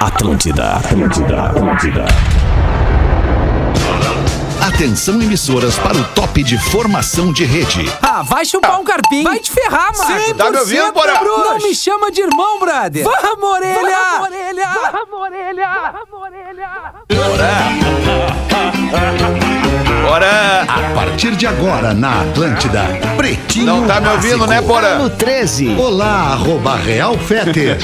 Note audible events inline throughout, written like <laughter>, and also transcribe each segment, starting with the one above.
Atlântida, Atlântida, Atlântida. Atenção emissoras para o top de formação de rede. Ah, vai chupar um carpinho. Vai te ferrar, mano. 100% Tá me ouvindo? Bruno. Não me chama de irmão, brother. Vamos, orelha. Vamos, orelha. Vamos, orelha. Vamos, orelha. Bora! A partir de agora na Atlântida, Pretinho Não tá me ouvindo, Básico. né, Porã? No 13. Olá, arroba Real Feter.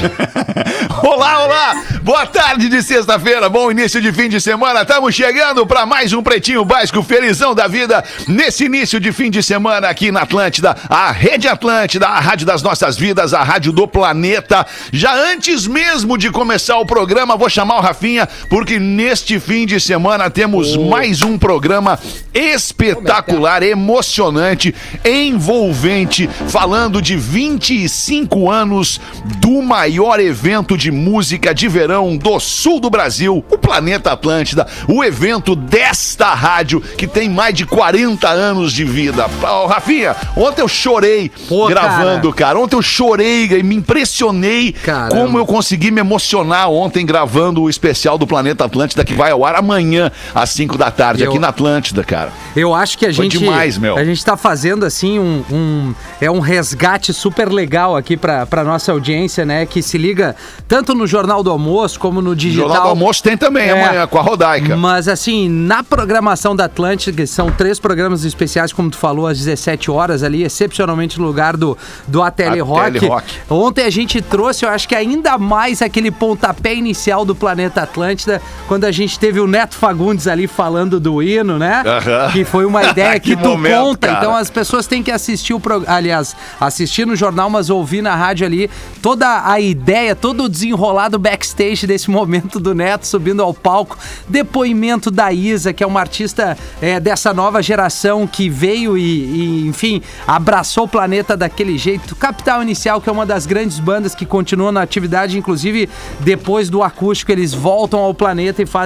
<laughs> Olá, olá! Boa tarde de sexta-feira, bom início de fim de semana. Estamos chegando para mais um Pretinho Básico Felizão da Vida nesse início de fim de semana aqui na Atlântida, a Rede Atlântida, a rádio das nossas vidas, a rádio do planeta. Já antes mesmo de começar o programa, vou chamar o Rafinha, porque neste fim de semana temos mais um programa espetacular, emocionante, envolvente, falando de 25 anos do maior evento de música de verão do sul do Brasil, o Planeta Atlântida, o evento desta rádio que tem mais de 40 anos de vida. Ô, Rafinha, ontem eu chorei Pô, gravando, cara. Ontem eu chorei e me impressionei Caramba. como eu consegui me emocionar ontem gravando o especial do Planeta Atlântida que vai ao ar amanhã às 5 da tarde Eu- aqui na Atlântida, cara. Eu acho que a Foi gente. demais, meu. A gente tá fazendo assim um, um- É um resgate super legal aqui pra, pra nossa audiência, né? Que se liga tanto no Jornal do Almoço como no digital. Jornal do Almoço tem também É. amanhã com a Rodaica. Mas assim, na programação da Atlântida, que são três programas especiais, como tu falou, às 17 horas ali, excepcionalmente no lugar do, do ATL Rock. Rock. Ontem a gente trouxe, eu acho que ainda mais aquele pontapé inicial do Planeta Atlântida, quando a gente teve o Neto Fagundes ali falando do hino, né? Que foi uma ideia <laughs> que, Que tu momento, conta. cara. Então as pessoas têm que assistir o programa. Aliás, assistir no jornal, mas ouvir na rádio ali toda a ideia, todo o desenrolado backstage desse momento do Neto subindo ao palco. Depoimento da Isa, que é uma artista é, dessa nova geração que veio e, e, enfim, abraçou o planeta daquele jeito. Capital Inicial, que é uma das grandes bandas que continuam na atividade, inclusive depois do acústico, eles voltam ao planeta e fazem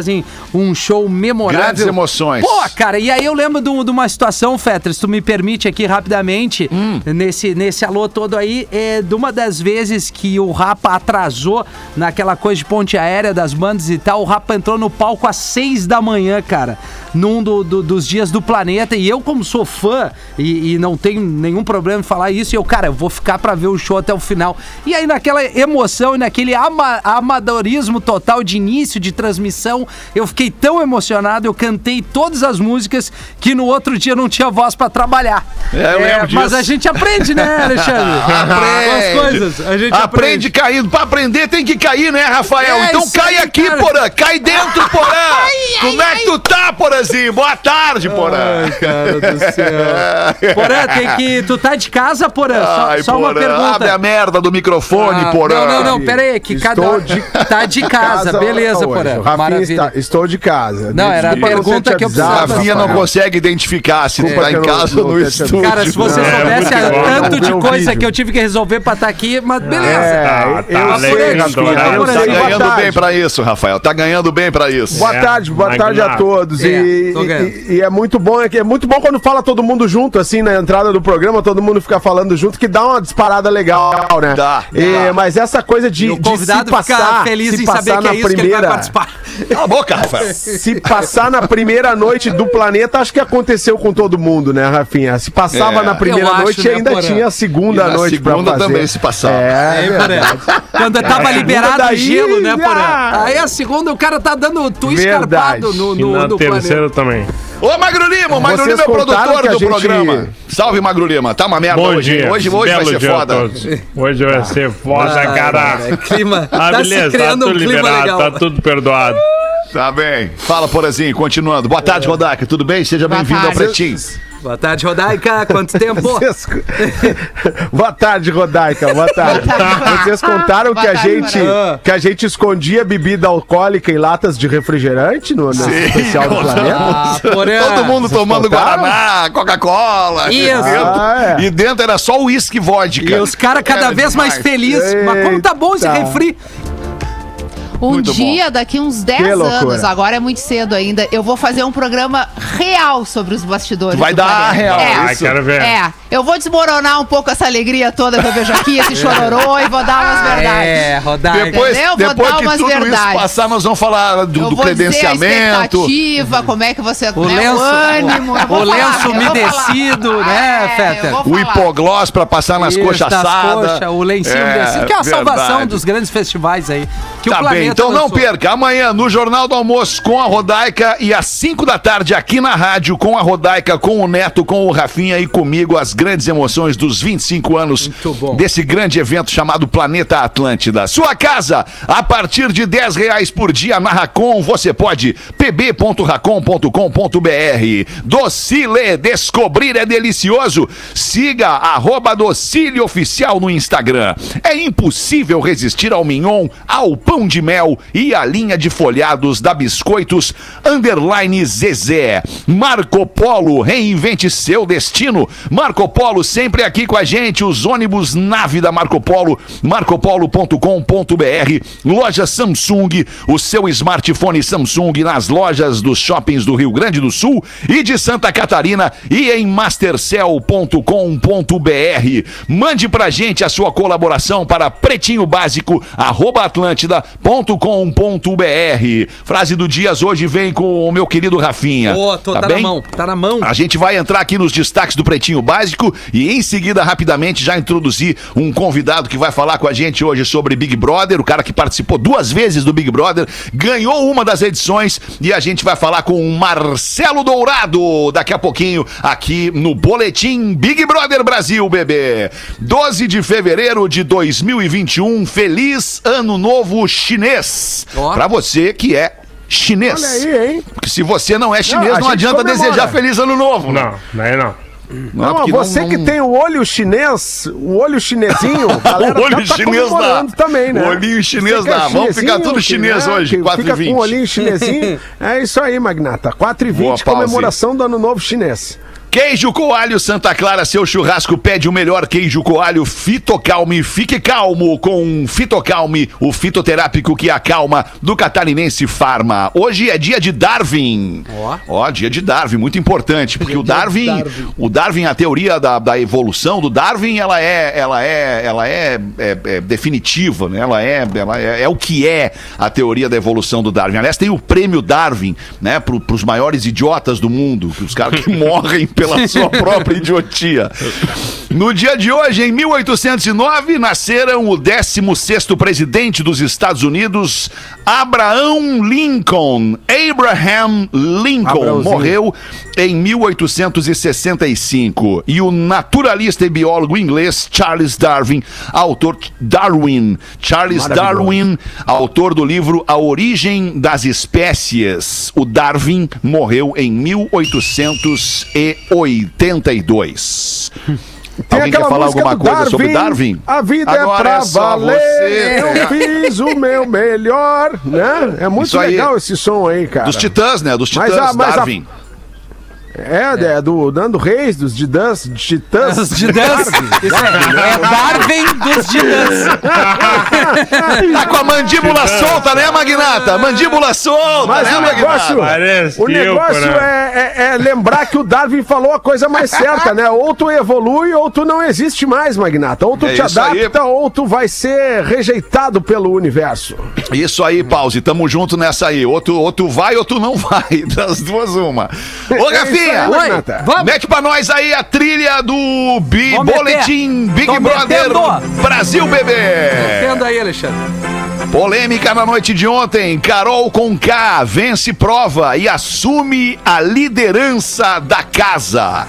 um show memorável. Grandes emoções. Pô, cara, e aí eu lembro de, de uma situação, Fetter, se tu me permite aqui rapidamente, Hum. nesse, nesse alô todo aí, é, de uma das vezes que o Rapa atrasou naquela coisa de ponte aérea das bandas e tal, o Rapa entrou no palco às seis da manhã, cara, num do- do- dos dias do planeta, e eu como sou fã, e, e não tenho nenhum problema em falar isso, eu, cara, eu vou ficar pra ver o show até o final. E aí naquela emoção e naquele ama- amadorismo total de início de transmissão, eu fiquei tão emocionado, eu cantei todas as músicas que no outro dia não tinha voz pra trabalhar. É, eu lembro Mas disso. a gente aprende, né, <laughs> Alexandre? Aprende. Com as coisas, a gente aprende caindo. Pra aprender tem que cair, né, Rafael? É então cai aí, aqui, cara. Porã. Cai dentro, Porã. <laughs> Como é que tu tá, Porãzinho? Boa tarde, Porã. Ai, cara do céu. <laughs> Porã, tem que. Tu tá de casa, Porã? Só, Ai, só uma Porã, pergunta. Abre a merda do microfone, Ah, Porã. Não, não, não, pera aí, que cada Estou de tá de casa, beleza, hoje. Porã. Maravilha. Está- estou de casa. Não, era a pergunta que eu precisava. Rafinha não consegue identificar se Desculpa tá em eu casa ou não no estúdio. Cara, se você É, soubesse muito a- igual. tanto de coisa que eu tive que resolver pra estar aqui, mas beleza. Tá, É, eu tá sei, eu Tá sei. Boa ganhando tarde. bem pra isso, Rafael. Tá ganhando bem pra isso. Boa É, tarde, boa tarde a todos. É, e, ganhando. e- e é muito bom, é, é muito bom quando fala todo mundo junto, assim, na entrada do programa, todo mundo fica falando junto, que dá uma disparada legal, né? Dá. Mas essa coisa de, se passar, feliz se em saber que é isso que ele vai primeira, participar. <laughs> Cala a boca, Rafael. se passar na primeira noite do planeta, acho que aconteceu com todo mundo, né, Rafinha? Se passava É, na primeira acho, noite, né, ainda tinha a segunda E noite pra segunda fazer. também se passava. É, Aí, Porã, quando tava liberado daí, o gelo, né, Porã? ah. Aí a segunda o cara tá dando tu Verdade. escarpado no, E no, na no terceira também. Ô, Magro Lima, o Magro Vocês Lima é o contaram produtor que a do gente- programa. Salve, Magro Lima. Tá uma merda Bom hoje. dia. Hoje, hoje vai ser foda. todos. Hoje vai ser foda, Ah, cara. Clima, Ah, tá se beleza, tá criando tudo um clima liberado, legal. tá tudo perdoado. Tá bem. Fala, Porazinho, continuando. Boa tarde, Rodaca. Tudo bem? Seja bem-vindo ao. Pretinho. Boa tarde, Rodaica. Quanto tempo? <laughs> Vocês- <laughs> Boa tarde, Rodaica. Boa tarde. Vocês contaram que Boa a tarde, gente Morão. que a gente escondia bebida alcoólica em latas de refrigerante no, no especial do planeta? Ah. Todo mundo tomando contaram? Guaraná, Coca-Cola. Isso. E dentro, Ah, é. e dentro era só uísque e vodka. E os caras cada Era vez mais demais. felizes. Mas como tá bom esse refri? Um Muito dia, daqui uns 10 Que loucura. anos, agora é muito cedo ainda, eu vou fazer um programa real sobre os bastidores. Tu vai do dar planeta. real, É, Ah, quero ver. é. Eu vou desmoronar um pouco essa alegria toda que eu vejo aqui, esse <laughs> chororô, e vou dar umas verdades. É, Rodaica. Depois, Entendeu? Vou depois dar que umas tudo isso verdades. passar, nós vamos falar do, do vou dizer a credenciamento. expectativa, como é que você... O né, lenço, o ânimo. o falar, lenço umedecido, né, É, vou O hipoglós pra passar nas Isso, coxas das assadas. coxas, o lencinho É, umedecido, que é a salvação verdade. dos grandes festivais aí. Que o Tá planeta bem, então não lançou. perca. Amanhã, no Jornal do Almoço, com a Rodaica e às 5 da tarde, aqui na rádio, com a Rodaica, com o Neto, com o Rafinha e comigo, as grandes emoções dos 25 anos desse grande evento chamado Planeta Atlântida. Sua casa, a partir de 10 reais por dia na Racon, você pode pb.racon.com.br. Docile, descobrir é delicioso. Siga arroba Docile Oficial no Instagram. É impossível resistir ao mignon, ao pão de mel e à linha de folhados da Biscoitos Underline Zezé. Marco Polo, reinvente seu destino. Marco Polo sempre aqui com a gente. Os ônibus nave da Marco Polo, marcopolo.com.br. Loja Samsung, o seu smartphone Samsung nas lojas dos shoppings do Rio Grande do Sul e de Santa Catarina e em mastercell.com.br. Mande pra gente a sua colaboração para pretinho atlântida.com.br. Frase do Dias hoje vem com o meu querido Rafinha. Ô, tô- tá, na bem? mão, tá na mão. A gente vai entrar aqui nos destaques do Pretinho Básico e em seguida, rapidamente, já introduzir um convidado que vai falar com a gente hoje sobre Big Brother, o cara que participou duas vezes do Big Brother, ganhou uma das edições e a gente vai falar com o Marcelo Dourado daqui a pouquinho aqui no Boletim Big Brother Brasil, bebê. 12 de fevereiro de 2021, feliz ano novo chinês. Ó. Pra você que é chinês. Olha aí, hein? Porque se você não é chinês, Não, não, adianta comemora. desejar feliz ano novo. né? Não, daí não. Não, porque você não- que tem o olho chinês, o olho chinesinho, <laughs> galera O olho tá chinês dá. também, né? O olhinho chinês é dá. Vamos ficar tudo chinês né, hoje, que 4 e Fica 20. com o olhinho chinesinho. <laughs> É isso aí, Magnata. 4 e 20 Boa, Pause. comemoração do Ano Novo Chinês. Queijo Coalho Santa Clara, seu churrasco pede o melhor queijo coalho Fitocalme. Fique calmo com Fitocalme, o fitoterápico que acalma do Catarinense Farma. Hoje é dia de Darwin. Ó. Ó, dia de Darwin, muito importante, porque o Darwin, o Darwin, a teoria da, da evolução do Darwin, ela é, ela é, ela é, é- é definitiva, né? Ela é, ela é, é o que é a teoria da evolução do Darwin. Aliás, tem o prêmio Darwin, né, para os maiores idiotas do mundo, os caras que <laughs> morrem pela sua <laughs> própria idiotia. No dia de hoje, em 1809, nasceram o 16º presidente dos Estados Unidos, Abraham Lincoln. Abraham Lincoln Abraãozinho. morreu em 1865. E o naturalista e biólogo inglês Charles Darwin, autor Darwin, Charles. Darwin, autor do livro A Origem das Espécies. O Darwin morreu em 1882. <laughs> Tem Alguém quer falar alguma coisa sobre Darwin? A vida Agora é pra é valer. você. Eu <laughs> fiz o meu melhor, né? É muito legal esse som aí, cara. Dos Titãs, né? Dos Mas Titãs a- mas a- Darwin. É, é do Nando Reis, dos Didãs, de Titãs. Os Didãs. Isso é, é Darwin dos Didãs. <laughs> Tá com a mandíbula solta, né, Magnata? Mandíbula solta, Mas né, o negócio, o negócio né? é, é- é lembrar que o Darwin falou a coisa mais certa, né? Ou tu evolui ou tu não existe mais, Magnata. Ou tu É te isso aí. adapta ou tu vai ser rejeitado pelo universo. Isso aí, Pause, tamo junto nessa aí. Ou tu, ou tu vai ou tu não vai. <laughs> Das duas, uma. Ô, É isso Rafinha, Oi, mete pra nós aí a trilha do Bi meter. Boletim Big Tô Brother metendo. Brasil, bebê. Entenda aí, Alexandre. Polêmica na noite de ontem. Carol Conká vence prova e assume a liderança da casa.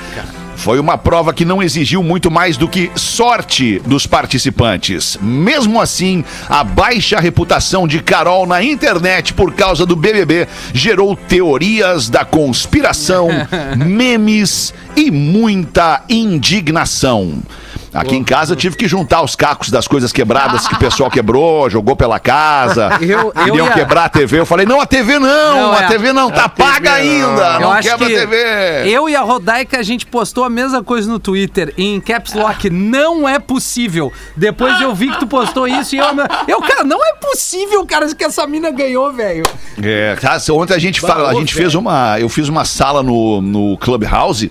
Foi uma prova que não exigiu muito mais do que sorte dos participantes. Mesmo assim, a baixa reputação de Carol na internet por causa do BBB gerou teorias da conspiração, <laughs> memes e muita indignação. Aqui em casa eu tive que juntar os cacos das coisas quebradas que o pessoal <laughs> quebrou, jogou pela casa. Eu- eu queriam ia- quebrar a TV. Eu falei, não, a TV não, Não, a é. TV não, tá paga ainda. Eu Não quebra que a TV. eu e a Rodaica, a gente postou a mesma coisa no Twitter, em Caps Lock. Não é possível. Depois eu vi que tu postou isso e eu... Eu, cara, não é possível, cara, que essa mina ganhou, velho. É, cara, ontem a gente, fala, a gente fez uma. Eu fiz uma sala no, no Clubhouse.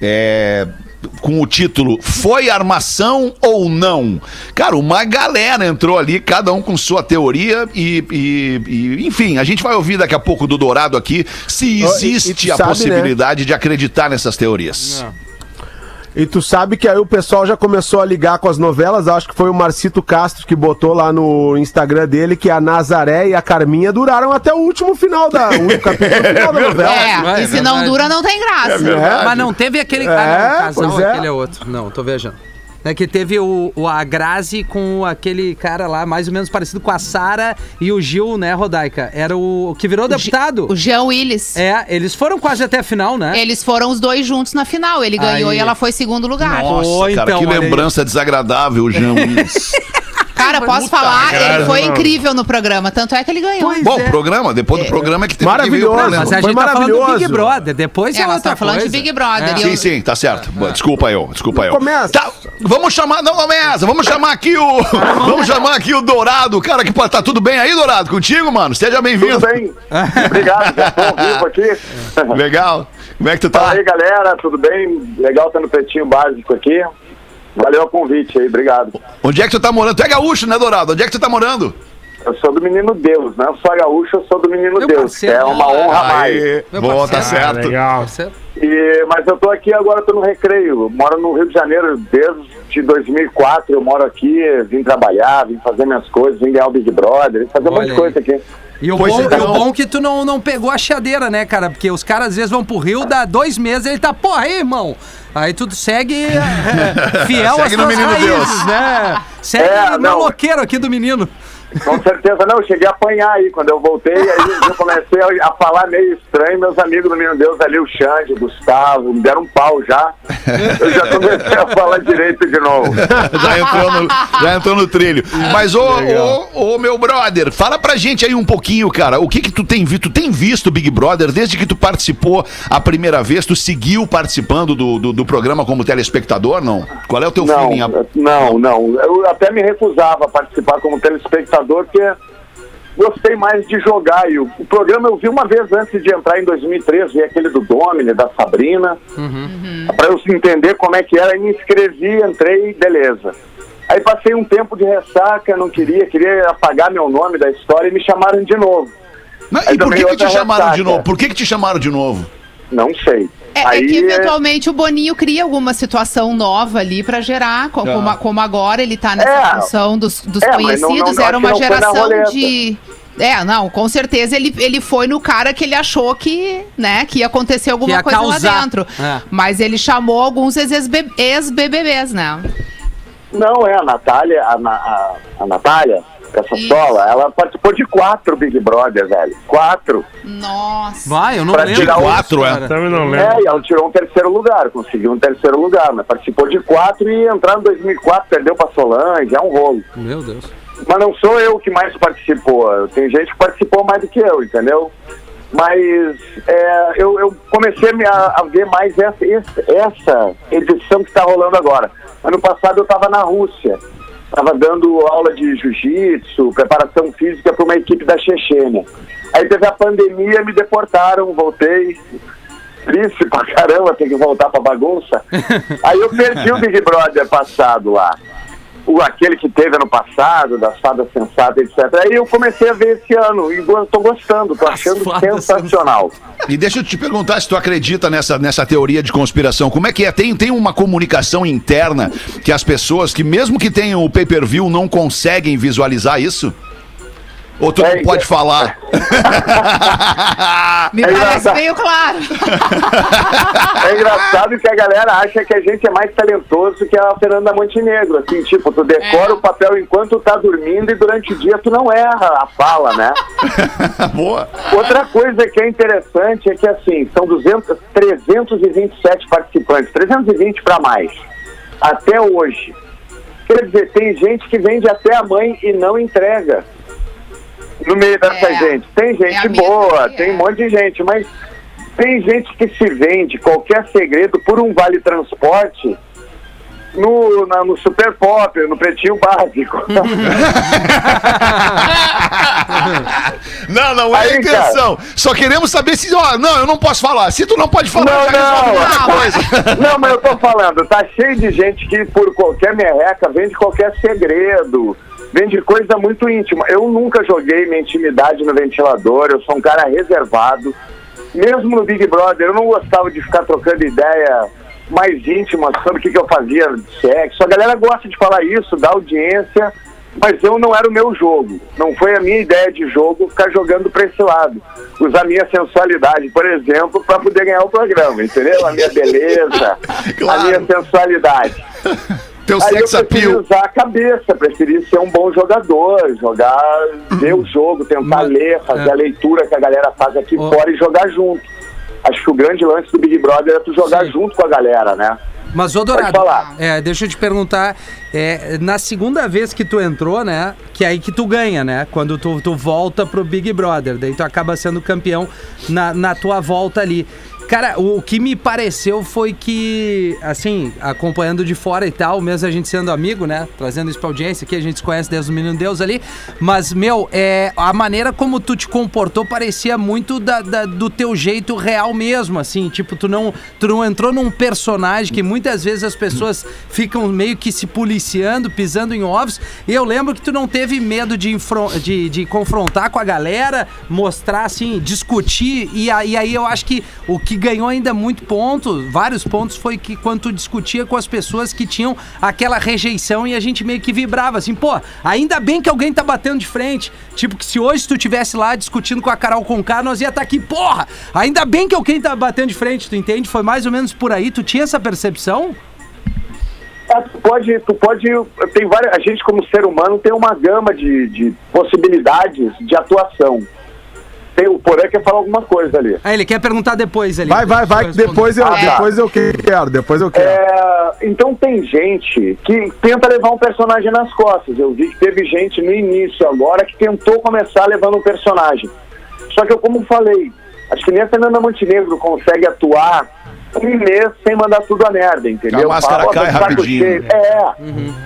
É, com o título Foi armação ou não? Cara, uma galera entrou ali, cada um com sua teoria e, e- e, enfim, a gente vai ouvir daqui a pouco do Dourado aqui se Ó, e- e existe a sabe, né? possibilidade de acreditar nessas teorias. E tu sabe que aí o pessoal já começou a ligar com as novelas. Acho que foi o Marcito Castro que botou lá no Instagram dele que a Nazaré e a Carminha duraram até o último final da, o último <laughs> capítulo final da novela. É, é e se não dura, não tem graça. É. Mas não teve aquele É, ah, não, o casal, é. aquele é outro. Não, tô viajando. É que teve o, o a Grazi com aquele cara lá, mais ou menos parecido com a Sara e o Gil, né, Rodaica? Era o, o que virou deputado. O Jean Willis. É, eles foram quase até a final, né? Eles foram os dois juntos na final. Ele ganhou Aí. e ela foi segundo lugar. Nossa, Oi, cara, então, que olha aí. lembrança desagradável, Jean Willis. <laughs> Cara, posso Puta falar, merda, ele foi não. incrível no programa. Tanto é que ele ganhou. Pois Bom, é. programa, depois do programa é que teve Maravilhoso. que o programa. Mas a Foi gente tá falando do Big maravilhoso. Brother, depois É, é, nós outra estamos falando de. Big Brother. É. e Sim, eu- sim, tá certo. Boa, Desculpa eu, desculpa eu. Começa. Tá, vamos chamar, não começa, vamos chamar aqui o, <laughs> vamos chamar aqui o Dourado, cara que pô, tá tudo bem aí, Dourado, contigo, mano? Seja bem-vindo. Tudo bem? Obrigado, <laughs> já vivo aqui. Legal. Como é que tu Fala tá? aí, galera, tudo bem? Legal estar no Pretinho Básico aqui. Valeu o convite aí, obrigado. Onde é que tu tá morando? Tu é gaúcho, né, Dourado? Onde é que tu tá morando? Eu sou do Menino Deus, não sou gaúcho, eu sou do Menino Meu Deus, parceiro. é uma honra a mais. Aí, Meu boa, tá parceiro. Ah, certo. legal. E, mas eu tô aqui agora, tô no recreio. Moro no Rio de Janeiro desde 2004. Eu moro aqui, vim trabalhar, vim fazer minhas coisas, vim ganhar o Big Brother, vim fazer um monte de coisa aqui. E o, Pois bom, então. e o bom que tu não, não pegou a chadeira, né, cara? Porque os caras às vezes vão pro Rio, dá dois meses, ele tá, porra, aí, irmão. Aí tu segue é, <laughs> fiel às Segue no tuas Menino raízes, Deus. né? Segue É, não. maloqueiro aqui do menino. Com certeza, não, eu cheguei a apanhar aí. Quando eu voltei, aí eu comecei a, a falar meio estranho. Meus amigos do Menino Deus ali, o Xande, o Gustavo, me deram um pau já. Eu já comecei a falar direito de novo. <laughs> já, entrou no, já entrou no trilho. Mas, ô, ô, ô, meu brother, fala pra gente aí um pouquinho, cara. O que que tu tem visto? Tu tem visto Big Brother desde que tu participou a primeira vez? Tu seguiu participando do, do, do programa como telespectador, não? Qual é o teu Não, feeling? não, não. Eu até me recusava a participar como telespectador, porque gostei mais de jogar. E o, o programa eu vi uma vez antes de entrar em 2013, vi aquele do Domini, da Sabrina, para eu entender como é que era. E me inscrevi, entrei, beleza. Aí passei um tempo de ressaca, não queria, queria apagar meu nome da história e me chamaram de novo. Mas, e por que, que te chamaram de novo? Por que, que te chamaram de novo? Não sei. É, é Aí que eventualmente o Boninho cria alguma situação nova ali pra gerar, co- como, Ah. como agora ele tá nessa É. função dos, dos É, mas não- conhecidos, não- era uma geração de. É, não, com certeza ele, ele foi no cara que ele achou que, né, que ia acontecer alguma ia coisa causar. lá dentro. É. Mas ele chamou alguns ex-BBBs, né? Não, é a Natália, a, a, a Natália, essa Isso. sola, ela participou de quatro Big Brother, velho. Quatro. Nossa. Vai, eu não Pra lembro. tirar Quatro, é. cara. Também não lembro. É, e ela tirou um terceiro lugar, conseguiu um terceiro lugar, mas participou de quatro e entrar em 2004, perdeu pra Solange, é um rolo. Meu Deus. Mas não sou eu que mais participou, tem gente que participou mais do que eu, entendeu? Mas é, eu, eu comecei a, a- ver mais essa, essa edição que está rolando agora. Ano passado eu estava na Rússia, estava dando aula de jiu-jitsu, preparação física para uma equipe da Chechênia. Aí teve a pandemia, me deportaram, voltei. Triste pra caramba ter que voltar pra bagunça. <laughs> Aí eu perdi o Big Brother passado lá o, aquele que teve ano passado, das fadas sensatas, etc. Aí eu comecei a ver esse ano e tô gostando, tô achando sensacional. E deixa eu te perguntar se tu acredita nessa, nessa teoria de conspiração. Como é que é? Tem, tem uma comunicação interna que as pessoas que, mesmo que tenham o pay-per-view, não conseguem visualizar isso? Ou tu não É, pode é- falar? <laughs> Me É parece meio claro. É engraçado que a galera acha que a gente é mais talentoso que a Fernanda Montenegro. Assim, tipo, tu decora É. o papel enquanto tu tá dormindo e durante o dia tu não erra a fala, né? <laughs> Boa. Outra coisa que é interessante é que, assim, são 200, 327 participantes, 320 para mais, até hoje. Quer dizer, tem gente que vende até a mãe e não entrega no meio dessa É. gente. Tem É a gente minha boa, tem um monte de gente, mas tem gente que se vende qualquer segredo por um vale transporte no, na- no Super Pop, no Pretinho Básico. <laughs> Não, não é a Aí, intenção. Só queremos saber se. Ó, não, eu não posso falar. Se tu não pode falar, Não, já resolve não. outra coisa. Não, mas eu tô falando, tá cheio de gente que por qualquer merreca vende qualquer segredo, vende coisa muito íntima. Eu nunca joguei minha intimidade no ventilador, eu sou um cara reservado. Mesmo no Big Brother, eu não gostava de ficar trocando ideia mais íntima sobre o que, que eu fazia de sexo. A galera gosta de falar isso, da audiência, mas eu não era o meu jogo. Não foi a minha ideia de jogo ficar jogando pra esse lado. Usar minha sensualidade, por exemplo, pra poder ganhar o programa, entendeu? A minha beleza, Claro. <laughs> a minha sensualidade. <laughs> Teu Aí eu sex preferi appeal. usar a cabeça, preferi ser um bom jogador, jogar, ver o jogo, tentar Mas- ler, fazer é. a leitura que a galera faz aqui Ó. fora e jogar junto. Acho que o grande lance do Big Brother é tu jogar Sim. junto com a galera, né? Mas, ô Dourado, é, deixa eu te perguntar, é, na segunda vez que tu entrou, né, que é aí que tu ganha, né, quando tu, tu volta pro Big Brother, daí tu acaba sendo campeão na, na tua volta ali. Cara, o, que me pareceu foi que, assim, acompanhando de fora e tal, mesmo a gente sendo amigo, né, trazendo isso pra audiência aqui, a gente se conhece desde o Menino Deus ali, mas, meu, é, a maneira como tu te comportou parecia muito da, da- do teu jeito real mesmo, assim, tipo, tu não, tu não entrou num personagem que muitas vezes as pessoas ficam meio que se policiando, pisando em ovos, e eu lembro que tu não teve medo de, de, de confrontar com a galera, mostrar, assim, discutir, e e aí eu acho que o que ganhou ainda muito ponto, vários pontos, foi que quando discutia com as pessoas que tinham aquela rejeição e a gente meio que vibrava, assim, pô, ainda bem que alguém tá batendo de frente, tipo, que se hoje tu tivesse lá discutindo com a Carol Conká, nós ia estar aqui, porra, ainda bem que alguém tá batendo de frente, tu entende? Foi mais ou menos por aí, tu tinha essa percepção? É, tu pode, tu pode, tem várias, a gente como ser humano tem uma gama de, de possibilidades de atuação. Tem, o Porã quer falar alguma coisa ali. Ah, ele quer perguntar depois ali. Vai, vai, vai, depois eu, Ah, tá. depois eu quero, depois eu quero. É, então tem gente que tenta levar um personagem nas costas. Eu vi que teve gente no início agora que tentou começar levando um personagem. Só que eu, como falei, acho que nem a Fernanda Montenegro consegue atuar um mês sem mandar tudo a merda, entendeu? A máscara Fala, "Ó, cai rapidinho." cheio. É.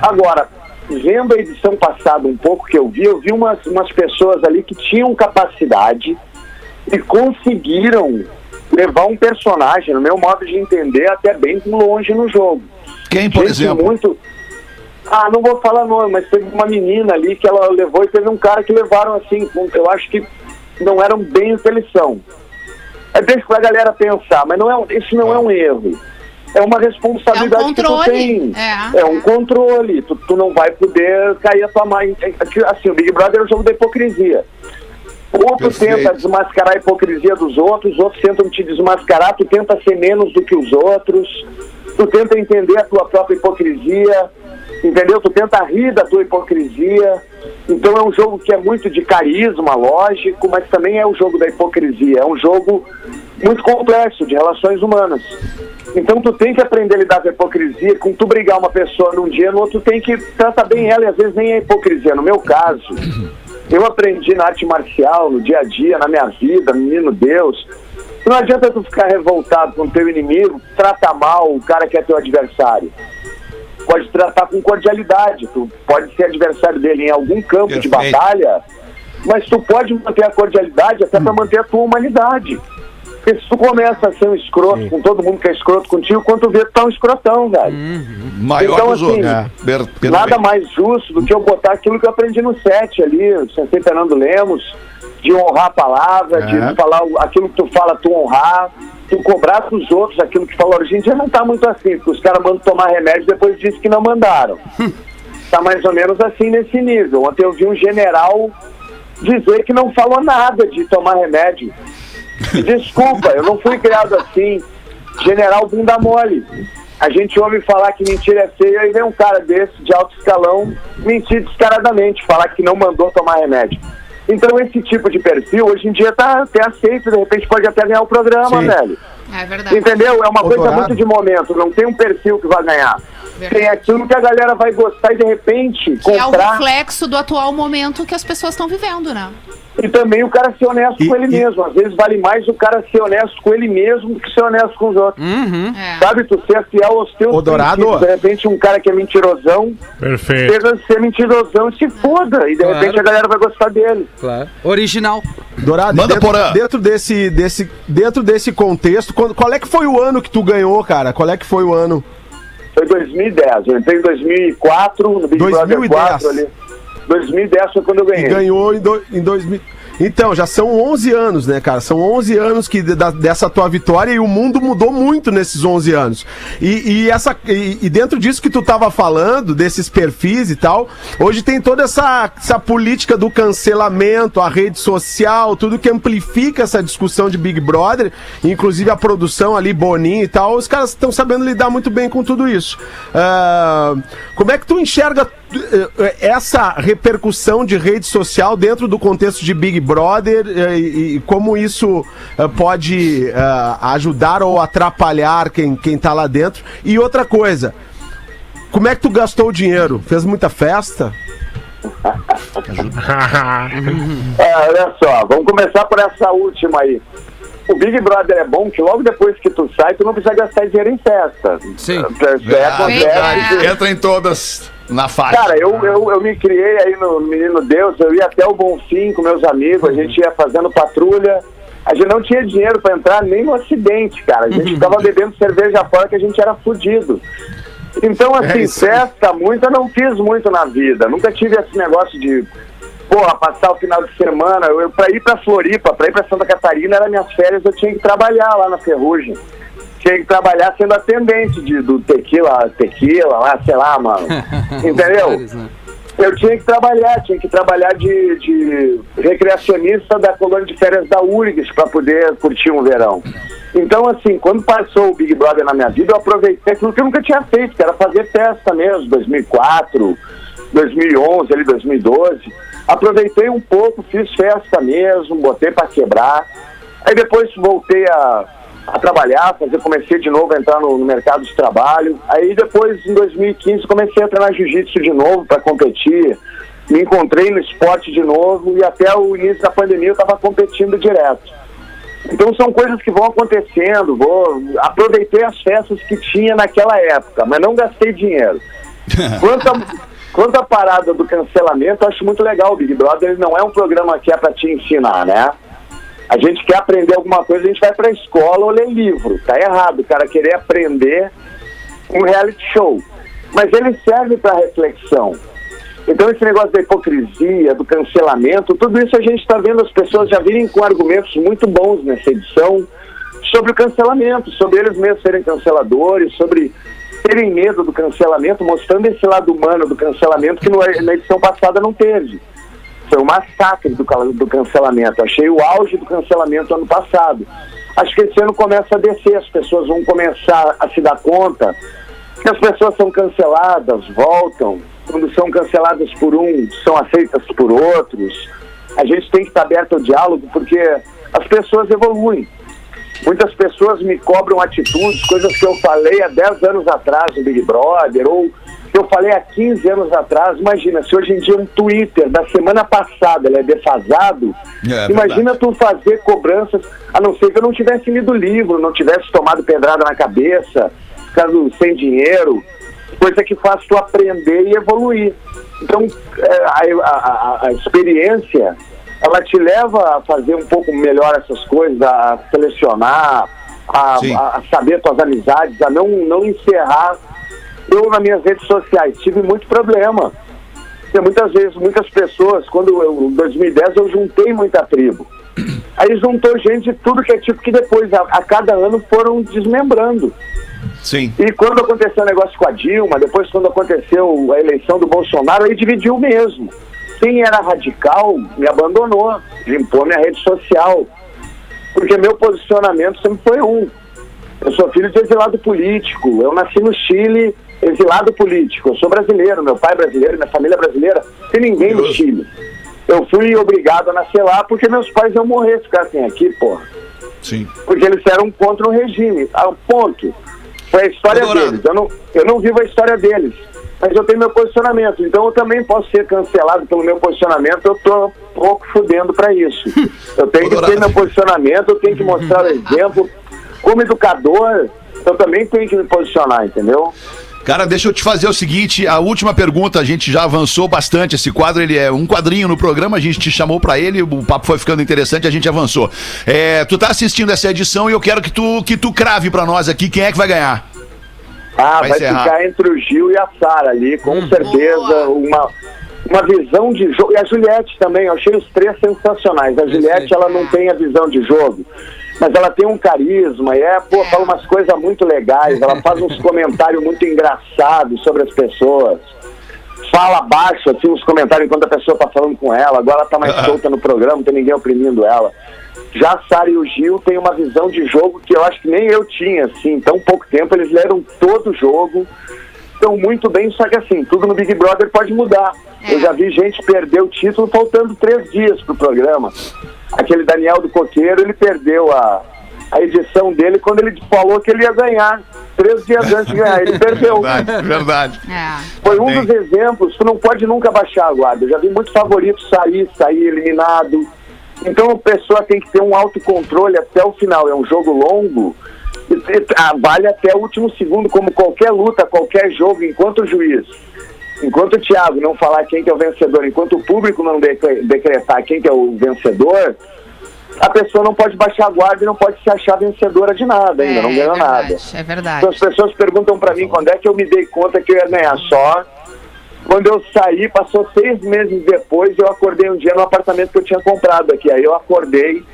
Agora, vendo a edição passada um pouco que eu vi, eu vi umas, umas pessoas ali que tinham capacidade e conseguiram levar um personagem, no meu modo de entender, até bem longe no jogo. Quem, por Gente exemplo? muito. Ah, não vou falar nome, mas teve uma menina ali que ela levou e teve um cara que levaram assim, eu acho que não eram bem o que eles são. É deixa pra galera pensar, mas não é, isso não é um erro. É uma responsabilidade É um que tu tem. é. É um controle. Tu, tu não vai poder cair a tua mãe. Assim, o Big Brother é o jogo da hipocrisia. Ou tu Perfeito. tenta desmascarar a hipocrisia dos outros, outros tentam te desmascarar, tu tenta ser menos do que os outros, tu tenta entender a tua própria hipocrisia, entendeu? Tu tenta rir da tua hipocrisia. Então é um jogo que é muito de carisma, lógico, mas também é o jogo da hipocrisia. É um jogo muito complexo de relações humanas. Então tu tem que aprender a lidar com a hipocrisia, com tu brigar uma pessoa num dia, no outro tem que tratar bem ela e às vezes nem é hipocrisia. No meu caso, eu aprendi na arte marcial, no dia a dia, na minha vida, menino Deus. Não adianta tu ficar revoltado com o teu inimigo, tratar mal o cara que é teu adversário. Pode tratar com cordialidade, tu pode ser adversário dele em algum campo de Perfeito. batalha, mas tu pode manter a cordialidade até para manter a tua humanidade. Porque se tu começa a ser um escroto com todo mundo que é escroto contigo, quando tu vê, tu tá um escrotão, velho. Maior Então, que os assim, é. Perfeito. Nada mais justo do que eu botar aquilo que eu aprendi no set ali, o Sensei Fernando Lemos, de honrar a palavra, É. de falar aquilo que tu fala, tu honrar, tu cobrar dos outros aquilo que falou. Hoje em dia não tá muito assim, porque os caras mandam tomar remédio e depois dizem que não mandaram. tá mais ou menos assim nesse nível. Ontem eu vi um general dizer que não falou nada de tomar remédio. Desculpa, eu não fui criado assim. General bunda mole. A gente ouve falar que mentira é feia e vem um cara desse de alto escalão mentir descaradamente, falar que não mandou tomar remédio. Então esse tipo de perfil hoje em dia tá até aceito, de repente pode até ganhar o programa, Sim. velho. É verdade. Entendeu? É uma coisa muito de momento, não tem um perfil que vai ganhar. Verdade. Tem aquilo que a galera vai gostar e de repente Que é o comprar. reflexo do atual momento que as pessoas estão vivendo, né? E também o cara ser honesto E- com ele e- mesmo. Às vezes vale mais o cara ser honesto com ele mesmo do que ser honesto com os outros. É. Sabe, tu ser fiel aos teus Ô, Dourado. princípios. De repente um cara que é mentirosão, Perfeito. chega a ser mentirosão e se foda. E de Claro. repente a galera vai gostar dele. Claro. Original. Dourado, Manda, dentro, Porã. dentro desse, desse, dentro desse contexto, quando- qual é que foi o ano que tu ganhou, cara? Qual é que foi o ano? Foi 2010. Eu entrei em 2004, no Big 2010. Brother 4 ali. 2010 foi quando eu E ganhei. ganhou em, do, em 2000. Então, já são 11 anos, né, cara? São 11 anos que da- dessa tua vitória e o mundo mudou muito nesses 11 anos. E, e essa, e, e dentro disso que tu tava falando, desses perfis e tal, hoje tem toda essa, essa política do cancelamento, a rede social, tudo que amplifica essa discussão de Big Brother, inclusive a produção ali, Boninho e tal, os caras estão sabendo lidar muito bem com tudo isso. Ah, como é que tu enxerga essa repercussão de rede social dentro do contexto de Big Brother eh, e, e como isso eh, pode eh, ajudar ou atrapalhar quem, quem tá lá dentro? E outra coisa, como é que tu gastou o dinheiro? Fez muita festa? <laughs> É, olha só, vamos começar por essa última aí. O Big Brother é bom que logo depois que tu sai, tu não precisa gastar dinheiro em festa. Sim. É, é, verdade. Entra em todas na faixa. Cara, eu, eu, eu me criei aí no Menino Deus, eu ia até o Bonfim com meus amigos, a gente ia fazendo patrulha. A gente não tinha dinheiro pra entrar nem no acidente, cara. A gente <laughs> ficava bebendo cerveja fora que a gente era fudido. Então, assim, isso aí. festa muito, eu não fiz muito na vida. Nunca tive esse negócio de, porra, passar o final de semana. Eu, pra ir pra Floripa, pra ir pra Santa Catarina, era minhas férias, eu tinha que trabalhar lá na Ferrugem. Tinha que trabalhar sendo atendente de, do tequila, tequila lá, sei lá, mano. <laughs> Entendeu? Vários, né? Eu tinha que trabalhar, tinha que trabalhar de, de recreacionista da colônia de férias da URGS para poder curtir um verão. Então, assim, quando passou o Big Brother na minha vida, eu aproveitei aquilo que eu nunca tinha feito, que era fazer festa mesmo, 2004, 2011, ali 2012. Aproveitei um pouco, fiz festa mesmo, botei para quebrar. Aí depois voltei a, a trabalhar, fazer, comecei de novo a entrar no, no mercado de trabalho. Aí depois, em 2015, comecei a treinar jiu-jitsu de novo para competir. Me encontrei no esporte de novo e até o início da pandemia eu estava competindo direto. Então são coisas que vão acontecendo, vou aproveitei as festas que tinha naquela época, mas não gastei dinheiro. <laughs> Quanto a, quanto à parada do cancelamento, acho muito legal. O Big Brother ele não é um programa que é para te ensinar, né? A gente quer aprender alguma coisa, a gente vai pra escola ou ler livro. Tá errado o cara querer aprender um reality show. Mas ele serve para reflexão. Então esse negócio da hipocrisia, do cancelamento, tudo isso a gente está vendo as pessoas já virem com argumentos muito bons nessa edição sobre o cancelamento, sobre eles mesmos serem canceladores, sobre terem medo do cancelamento, mostrando esse lado humano do cancelamento que na edição passada não teve. Foi um massacre do, do cancelamento. Achei o auge do cancelamento ano passado. Acho que esse ano começa a descer, as pessoas vão começar a se dar conta que as pessoas são canceladas, voltam. Quando são canceladas por um, são aceitas por outros. A gente tem que estar aberto ao diálogo porque as pessoas evoluem. Muitas pessoas me cobram atitudes, coisas que eu falei há 10 anos atrás no Big Brother, ou eu falei há 15 anos atrás. Imagina, se hoje em dia um Twitter da semana passada é defasado, É, imagina tu fazer cobranças, a não ser que eu não tivesse lido o livro, não tivesse tomado pedrada na cabeça, ficado sem dinheiro, coisa que faz tu aprender e evoluir. Então, é, a, a- a- experiência, ela te leva a fazer um pouco melhor essas coisas, a selecionar, a- a saber tuas amizades, a não, não encerrar. Eu, nas minhas redes sociais, tive muito problema. Porque muitas vezes, muitas pessoas, quando eu, em 2010, eu juntei muita tribo. <clears throat> Aí juntou gente de tudo que é tipo que depois, a, a cada ano, foram desmembrando. Sim. E quando aconteceu o negócio com a Dilma, depois quando aconteceu a eleição do Bolsonaro, aí dividiu mesmo. Quem era radical me abandonou, limpou minha rede social. Porque meu posicionamento sempre foi um. Eu sou filho de exilado político. Eu nasci no Chile, exilado político. Eu sou brasileiro, meu pai é brasileiro, minha família é brasileira. Tem ninguém no Chile. Eu fui obrigado a nascer lá porque meus pais iam morrer se ficassem aqui, porra Sim. porque eles eram contra o regime. Ao ponto. Foi a história Dourado. deles. Eu não, eu não vivo a história deles. mas eu tenho meu posicionamento. Então eu também posso ser cancelado pelo meu posicionamento, eu tô um pouco fudendo pra isso. <laughs> Eu tenho que ter meu posicionamento, eu tenho que mostrar o <laughs> exemplo. Como educador, eu também tenho que me posicionar, entendeu? Cara, deixa eu te fazer o seguinte, a última pergunta, a gente já avançou bastante, esse quadro, ele é um quadrinho no programa, a gente te chamou pra ele, o papo foi ficando interessante, a gente avançou. É, tu tá assistindo essa edição e eu quero que tu, que tu crave pra nós aqui quem é que vai ganhar. Ah, Vai vai, ficar entre o Gil e a Sara ali, com certeza. Boa. Uma, uma visão de jogo. E a Juliette também, eu achei os três sensacionais. A Juliette, ela não tem a visão de jogo, mas ela tem um carisma e é, pô, fala umas coisas muito legais. Ela faz uns <laughs> comentários muito engraçados sobre as pessoas. Fala baixo, assim, uns comentários enquanto a pessoa tá falando com ela. Agora ela tá mais solta no programa, não tem ninguém oprimindo ela. Já a Sara e o Gil têm uma visão de jogo que eu acho que nem eu tinha, assim, em tão pouco tempo. Eles leram todo o jogo, estão muito bem, só que assim, tudo no Big Brother pode mudar. Eu já vi gente perder o título faltando três dias pro programa. Aquele Daniel do Coqueiro, ele perdeu a, a edição dele quando ele falou que ele ia ganhar. Três dias antes de ganhar, ele perdeu. <laughs> Verdade, verdade. É. Foi um Bem. dos exemplos, tu não pode nunca baixar a guarda. Eu já vi muito favorito sair, sair eliminado. Então a pessoa tem que ter um autocontrole até o final. É um jogo longo, ah, vale até o último segundo, como qualquer luta, qualquer jogo, enquanto o juiz, enquanto o Thiago não falar quem que é o vencedor, enquanto o público não decre- decretar quem que é o vencedor, a pessoa não pode baixar a guarda e não pode se achar vencedora de nada ainda, É, não ganhou é nada. é verdade. Então as pessoas perguntam pra mim quando é que eu me dei conta que eu ia ganhar só. Quando eu saí, passou seis meses depois, eu acordei um dia no apartamento que eu tinha comprado aqui. Aí eu acordei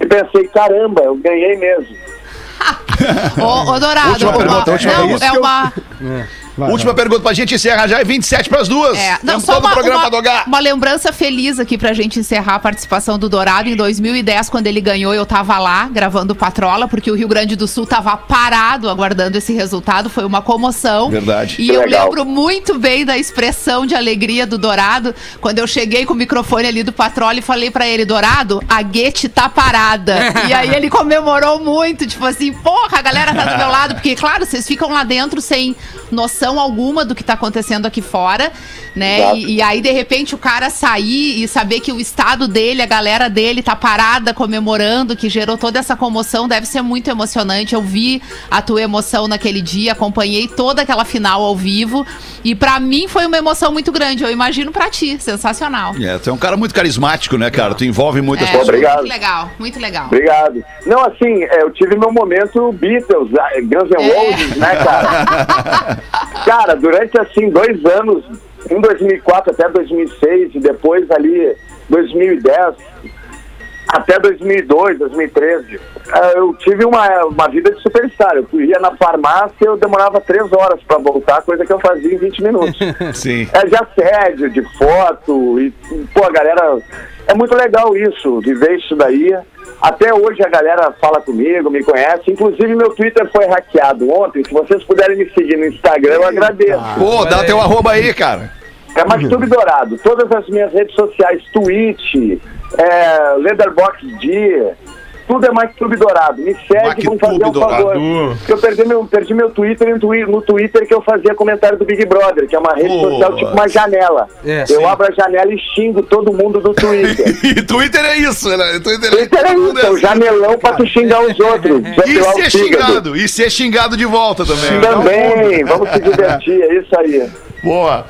e pensei, caramba, eu ganhei mesmo. <laughs> Ô, ô, Dourado, Última uma- pergunta, última não, é uma, <laughs> Última pergunta pra gente encerrar já é 27 pras duas. É, não, só uma, programa uma, uma lembrança feliz aqui pra gente encerrar a participação do Dourado. Em 2010, quando ele ganhou, eu tava lá gravando Patrola, porque o Rio Grande do Sul tava parado aguardando esse resultado. Foi uma comoção. Verdade. E Que eu legal. lembro muito bem da expressão de alegria do Dourado, quando eu cheguei com o microfone ali do Patrola e falei pra ele, Dourado, a Guete tá parada. e aí ele comemorou muito, tipo assim, porra, a galera tá do meu lado, porque, claro, vocês ficam lá dentro sem noção alguma do que tá acontecendo aqui fora, né? E, e aí, de repente, o cara sair e saber que o estado dele, a galera dele tá parada comemorando, que gerou toda essa comoção, deve ser muito emocionante. Eu vi a tua emoção naquele dia, acompanhei toda aquela final ao vivo. E pra mim foi uma emoção muito grande. Eu imagino pra ti, sensacional. É, tu é um cara muito carismático, né, cara? Tu envolve muitas É, pessoas. Obrigado. Muito legal, muito legal. Obrigado. Não, assim, é, eu tive meu momento Beatles, ah, Guns N' É. Roses, né, cara? <laughs> cara, durante, assim, dois anos, em 2004 até 2006, e depois ali, 2010, até 2002, 2013, ah, eu tive uma, uma vida de superstar. Eu ia na farmácia, eu demorava três horas pra voltar, coisa que eu fazia em 20 minutos. <laughs> Sim. É de assédio, de foto, e, pô, a galera. É muito legal isso, viver isso daí. Até hoje a galera fala comigo, me conhece. Inclusive, meu Twitter foi hackeado ontem. Se vocês puderem me seguir no Instagram, eu agradeço. Pô, dá teu arroba aí, cara. É Mactube Dourado. Todas as minhas redes sociais, Twitch, é, Leatherbox tudo é Mactube Dourado. Me segue, vamos fazer um favor. Eu perdi meu, perdi meu Twitter no Twi- no Twitter que eu fazia comentário do Big Brother, que é uma rede Pô. social tipo uma janela. É, eu sim. abro a janela e xingo todo mundo do Twitter. <laughs> E Twitter é isso, né? Twitter, Twitter é isso, é o janelão pra tu xingar os outros. E depilar o ser xingado, e ser xingado de volta também. Também, vamos se divertir, é isso aí. Boa.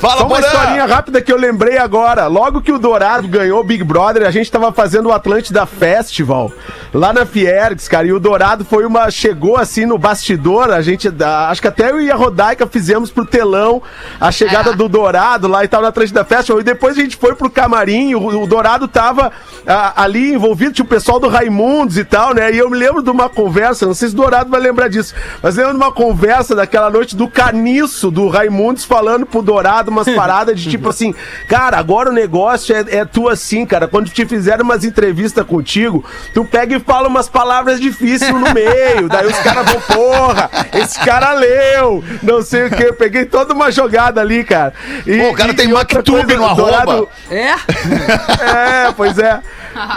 Fala, Só uma Porã. historinha rápida que eu lembrei agora. Logo que o Dourado ganhou o Big Brother, a gente tava fazendo o Atlântida Festival lá na Fiergs, cara. E o Dourado foi uma. Chegou assim no bastidor. A gente. a- Acho que até eu e a Rodaica fizemos pro telão a chegada É. do Dourado lá e tal na Atlântida Festival. E depois a gente foi pro camarim. O, o Dourado tava ah, ali envolvido, tinha o pessoal do Raimundos e tal, né? E eu me lembro de uma conversa, não sei se o Dourado vai lembrar disso, mas lembro de uma conversa daquela noite do Caniço, do Raimundos, falando pro Dourado umas paradas de tipo <laughs> assim, cara, agora o negócio é, é tu assim, cara, quando te fizeram umas entrevistas contigo, tu pega e fala umas palavras difíceis no meio, daí os caras vão, porra, esse cara leu, não sei o que, eu peguei toda uma jogada ali, cara. E, Pô, o cara e- tem Mactube no arroba. É? <laughs> é, pois é.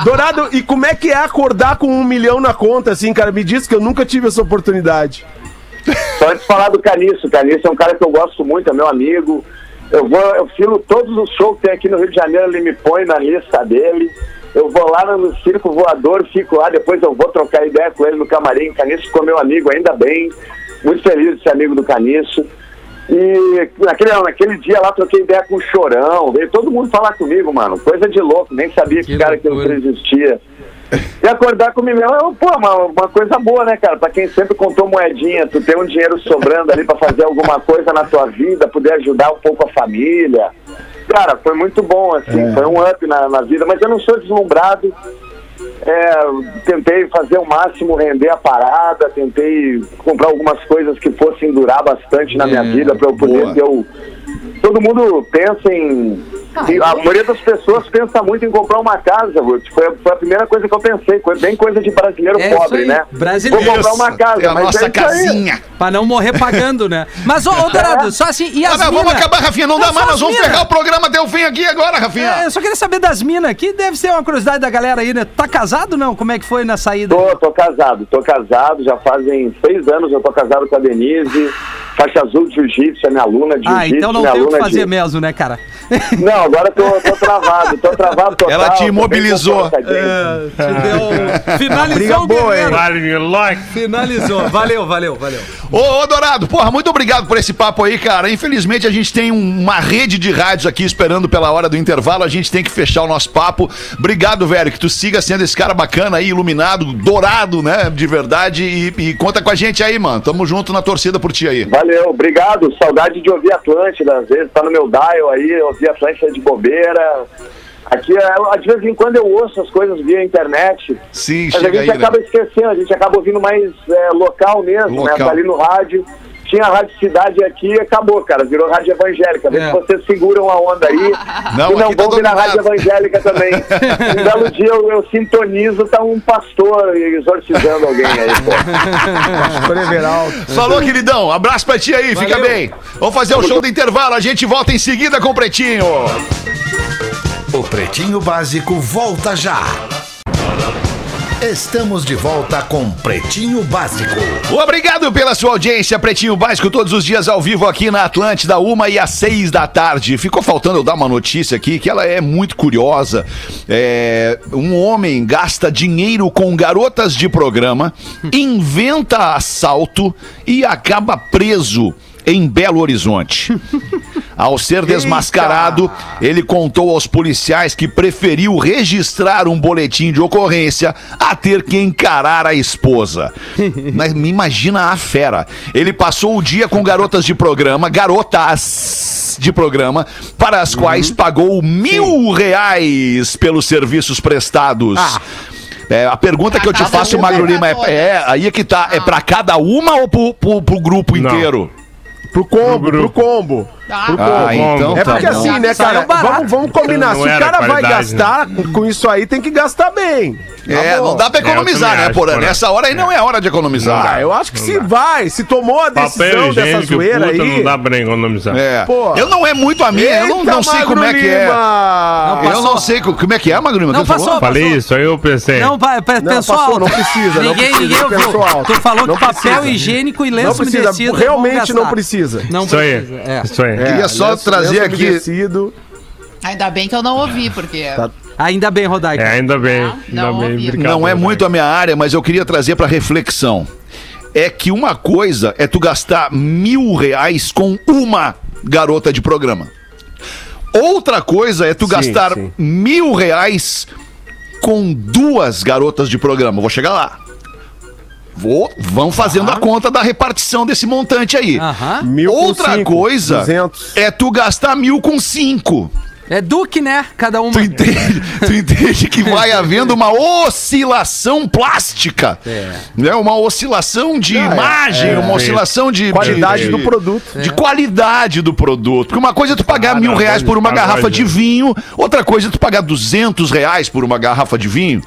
Dourado, e como é que é acordar com um milhão na conta, assim, cara? Me diz que eu nunca tive essa oportunidade. Só antes de falar do Caniço, o Caniço é um cara que eu gosto muito, é meu amigo. Eu vou, eu filo todos os shows que tem aqui no Rio de Janeiro, ele me põe na lista dele. Eu vou lá no Circo Voador, fico lá, depois eu vou trocar ideia com ele no camarim. O Caniço ficou meu amigo, ainda bem. Muito feliz de ser amigo do Caniço. E naquele, naquele dia lá troquei ideia com o Chorão, veio todo mundo falar comigo, mano. Coisa de louco, nem sabia que, Que cara aquilo loucura. existia. E acordar com o milhão é, pô, uma, uma coisa boa, né, cara? Pra quem sempre contou moedinha, tu ter um dinheiro sobrando ali pra fazer alguma coisa na tua vida, poder ajudar um pouco a família. Cara, foi muito bom, assim, foi um up na, na vida, mas eu não sou deslumbrado. É, tentei fazer o máximo, render a parada, tentei comprar algumas coisas que fossem durar bastante na minha É, vida pra eu poder ter o. Todo mundo pensa em. E a maioria das pessoas pensa muito em comprar uma casa, Ruth. Foi, a- foi a primeira coisa que eu pensei. Foi bem coisa de brasileiro É pobre, né? brasileiro. Vou comprar uma casa, é a mas nossa é casinha. Pra não morrer pagando, né? Mas, ô, ô Dourado, só assim, e Ah, as não, vamos acabar, Rafinha. Não dá Não, mais. só Nós vamos mina. pegar o programa até o fim aqui agora, Rafinha. É, eu só queria saber das minas, que deve ser uma curiosidade da galera aí, né? Tá casado não? Como é que foi na saída? Tô, tô casado, tô casado, já fazem seis anos eu tô casado com a Denise, faixa azul de jiu-jitsu, é minha aluna de Ah, jiu-jitsu, então não tem o que fazer de... mesmo, né, cara? <laughs> Não, agora tô, tô travado, tô travado total. Ela te imobilizou. É, te deu... Finalizou o boa, like. Finalizou. Valeu, valeu, valeu. Ô, ô, Dourado, porra, muito obrigado por esse papo aí, cara. Infelizmente a gente tem um- uma rede de rádios aqui esperando pela hora do intervalo. A gente tem que fechar o nosso papo. Obrigado, velho, que tu siga sendo esse cara bacana aí, iluminado, dourado, né? De verdade. E, e conta com a gente aí, mano. Tamo junto na torcida por ti aí. Valeu, obrigado. Saudade de ouvir Atlântida, às vezes tá no meu dial aí, ouvir Atlântida de bobeira. Aqui, é, de vez em quando eu ouço as coisas via internet. Sim, Mas a gente aí, né? acaba esquecendo, a gente acaba ouvindo mais é, local mesmo, Local. né? Tá ali no rádio. Tinha a Rádio Cidade aqui e acabou, cara. Virou rádio evangélica. Vê É. se vocês seguram a onda aí. <laughs> Não, e não tá vão vir na dominado. rádio evangélica também. <laughs> um belo dia eu, eu sintonizo, tá um pastor exorcizando alguém aí, pô. <laughs> Pastor Everaldo. Falou, queridão. Abraço pra ti aí, fica Valeu. bem. Vamos fazer o show do intervalo. A gente volta em seguida com o Pretinho. O Pretinho Básico volta já. Estamos de volta com Pretinho Básico. Obrigado pela sua audiência, Pretinho Básico, todos os dias ao vivo aqui na Atlântida, uma e às seis da tarde. Ficou faltando eu dar uma notícia aqui que ela é muito curiosa. É, um homem gasta dinheiro com garotas de programa, inventa assalto e acaba preso em Belo Horizonte. Ao ser desmascarado, ele contou aos policiais que preferiu registrar um boletim de ocorrência a ter que encarar a esposa. <laughs> Mas me imagina a fera. Ele passou o dia com garotas de programa, garotas de programa, para as quais pagou mil reais pelos serviços prestados. É, a pergunta que eu te faço, uma Magro Lima, é, é aí é que tá. É pra cada uma ou pro, pro- pro grupo Não. inteiro? Pro combo, Pro pro combo. Tá. Ah, então É tá porque bom. assim, né, Saiu cara? barato. Vamos, vamos combinar. Não Se o cara vai qualidade, gastar com isso aí, tem que gastar bem. É, Tá não dá pra É, economizar, também né, Porã? Porã. Nessa hora aí não é hora de economizar. Ah, eu acho que Não se dá. vai, se tomou a Papel decisão dessa zoeira puta, aí. não dá pra economizar. É. Pô. Eu não é muito a minha, eu não, não sei como é que é. Lima! Eu não sei co- como é que é, Magro Lima. Não, falou? passou. Falei isso, aí eu pensei. Não, Não, pensou passou, alto. não precisa, não Ninguém, precisa, ninguém ouviu. Tu falou Não que papel precisa. higiênico e Não lenço precisa, umedecido. realmente não precisa. Não Isso aí. precisa. É. Isso aí. Queria só trazer aqui-. Ainda bem que eu não ouvi, porque. Tá. Ainda bem, Rodaica. É, ainda bem. Não, ainda não bem. ouvi. Obrigado, Não é Rodaica. muito a minha área, mas eu queria trazer pra reflexão. É que uma coisa é tu gastar mil reais com uma garota de programa. Outra coisa é tu Sim, gastar sim. mil reais com duas garotas de programa. Vou chegar lá. Vou, vão fazendo a conta da repartição desse montante aí. Aham. Mil com Outra cinco, coisa 200. é tu gastar mil com cinco. É Duque, né? Cada uma. Tu entende, <laughs> tu entende que vai havendo uma oscilação plástica. Né? Uma oscilação de é- imagem, é- uma oscilação de Qualidade de, do produto. De qualidade do produto. Porque uma coisa é tu pagar Ah, mil não, reais por uma garrafa de vinho, outra coisa é tu pagar duzentos reais por uma garrafa de vinho.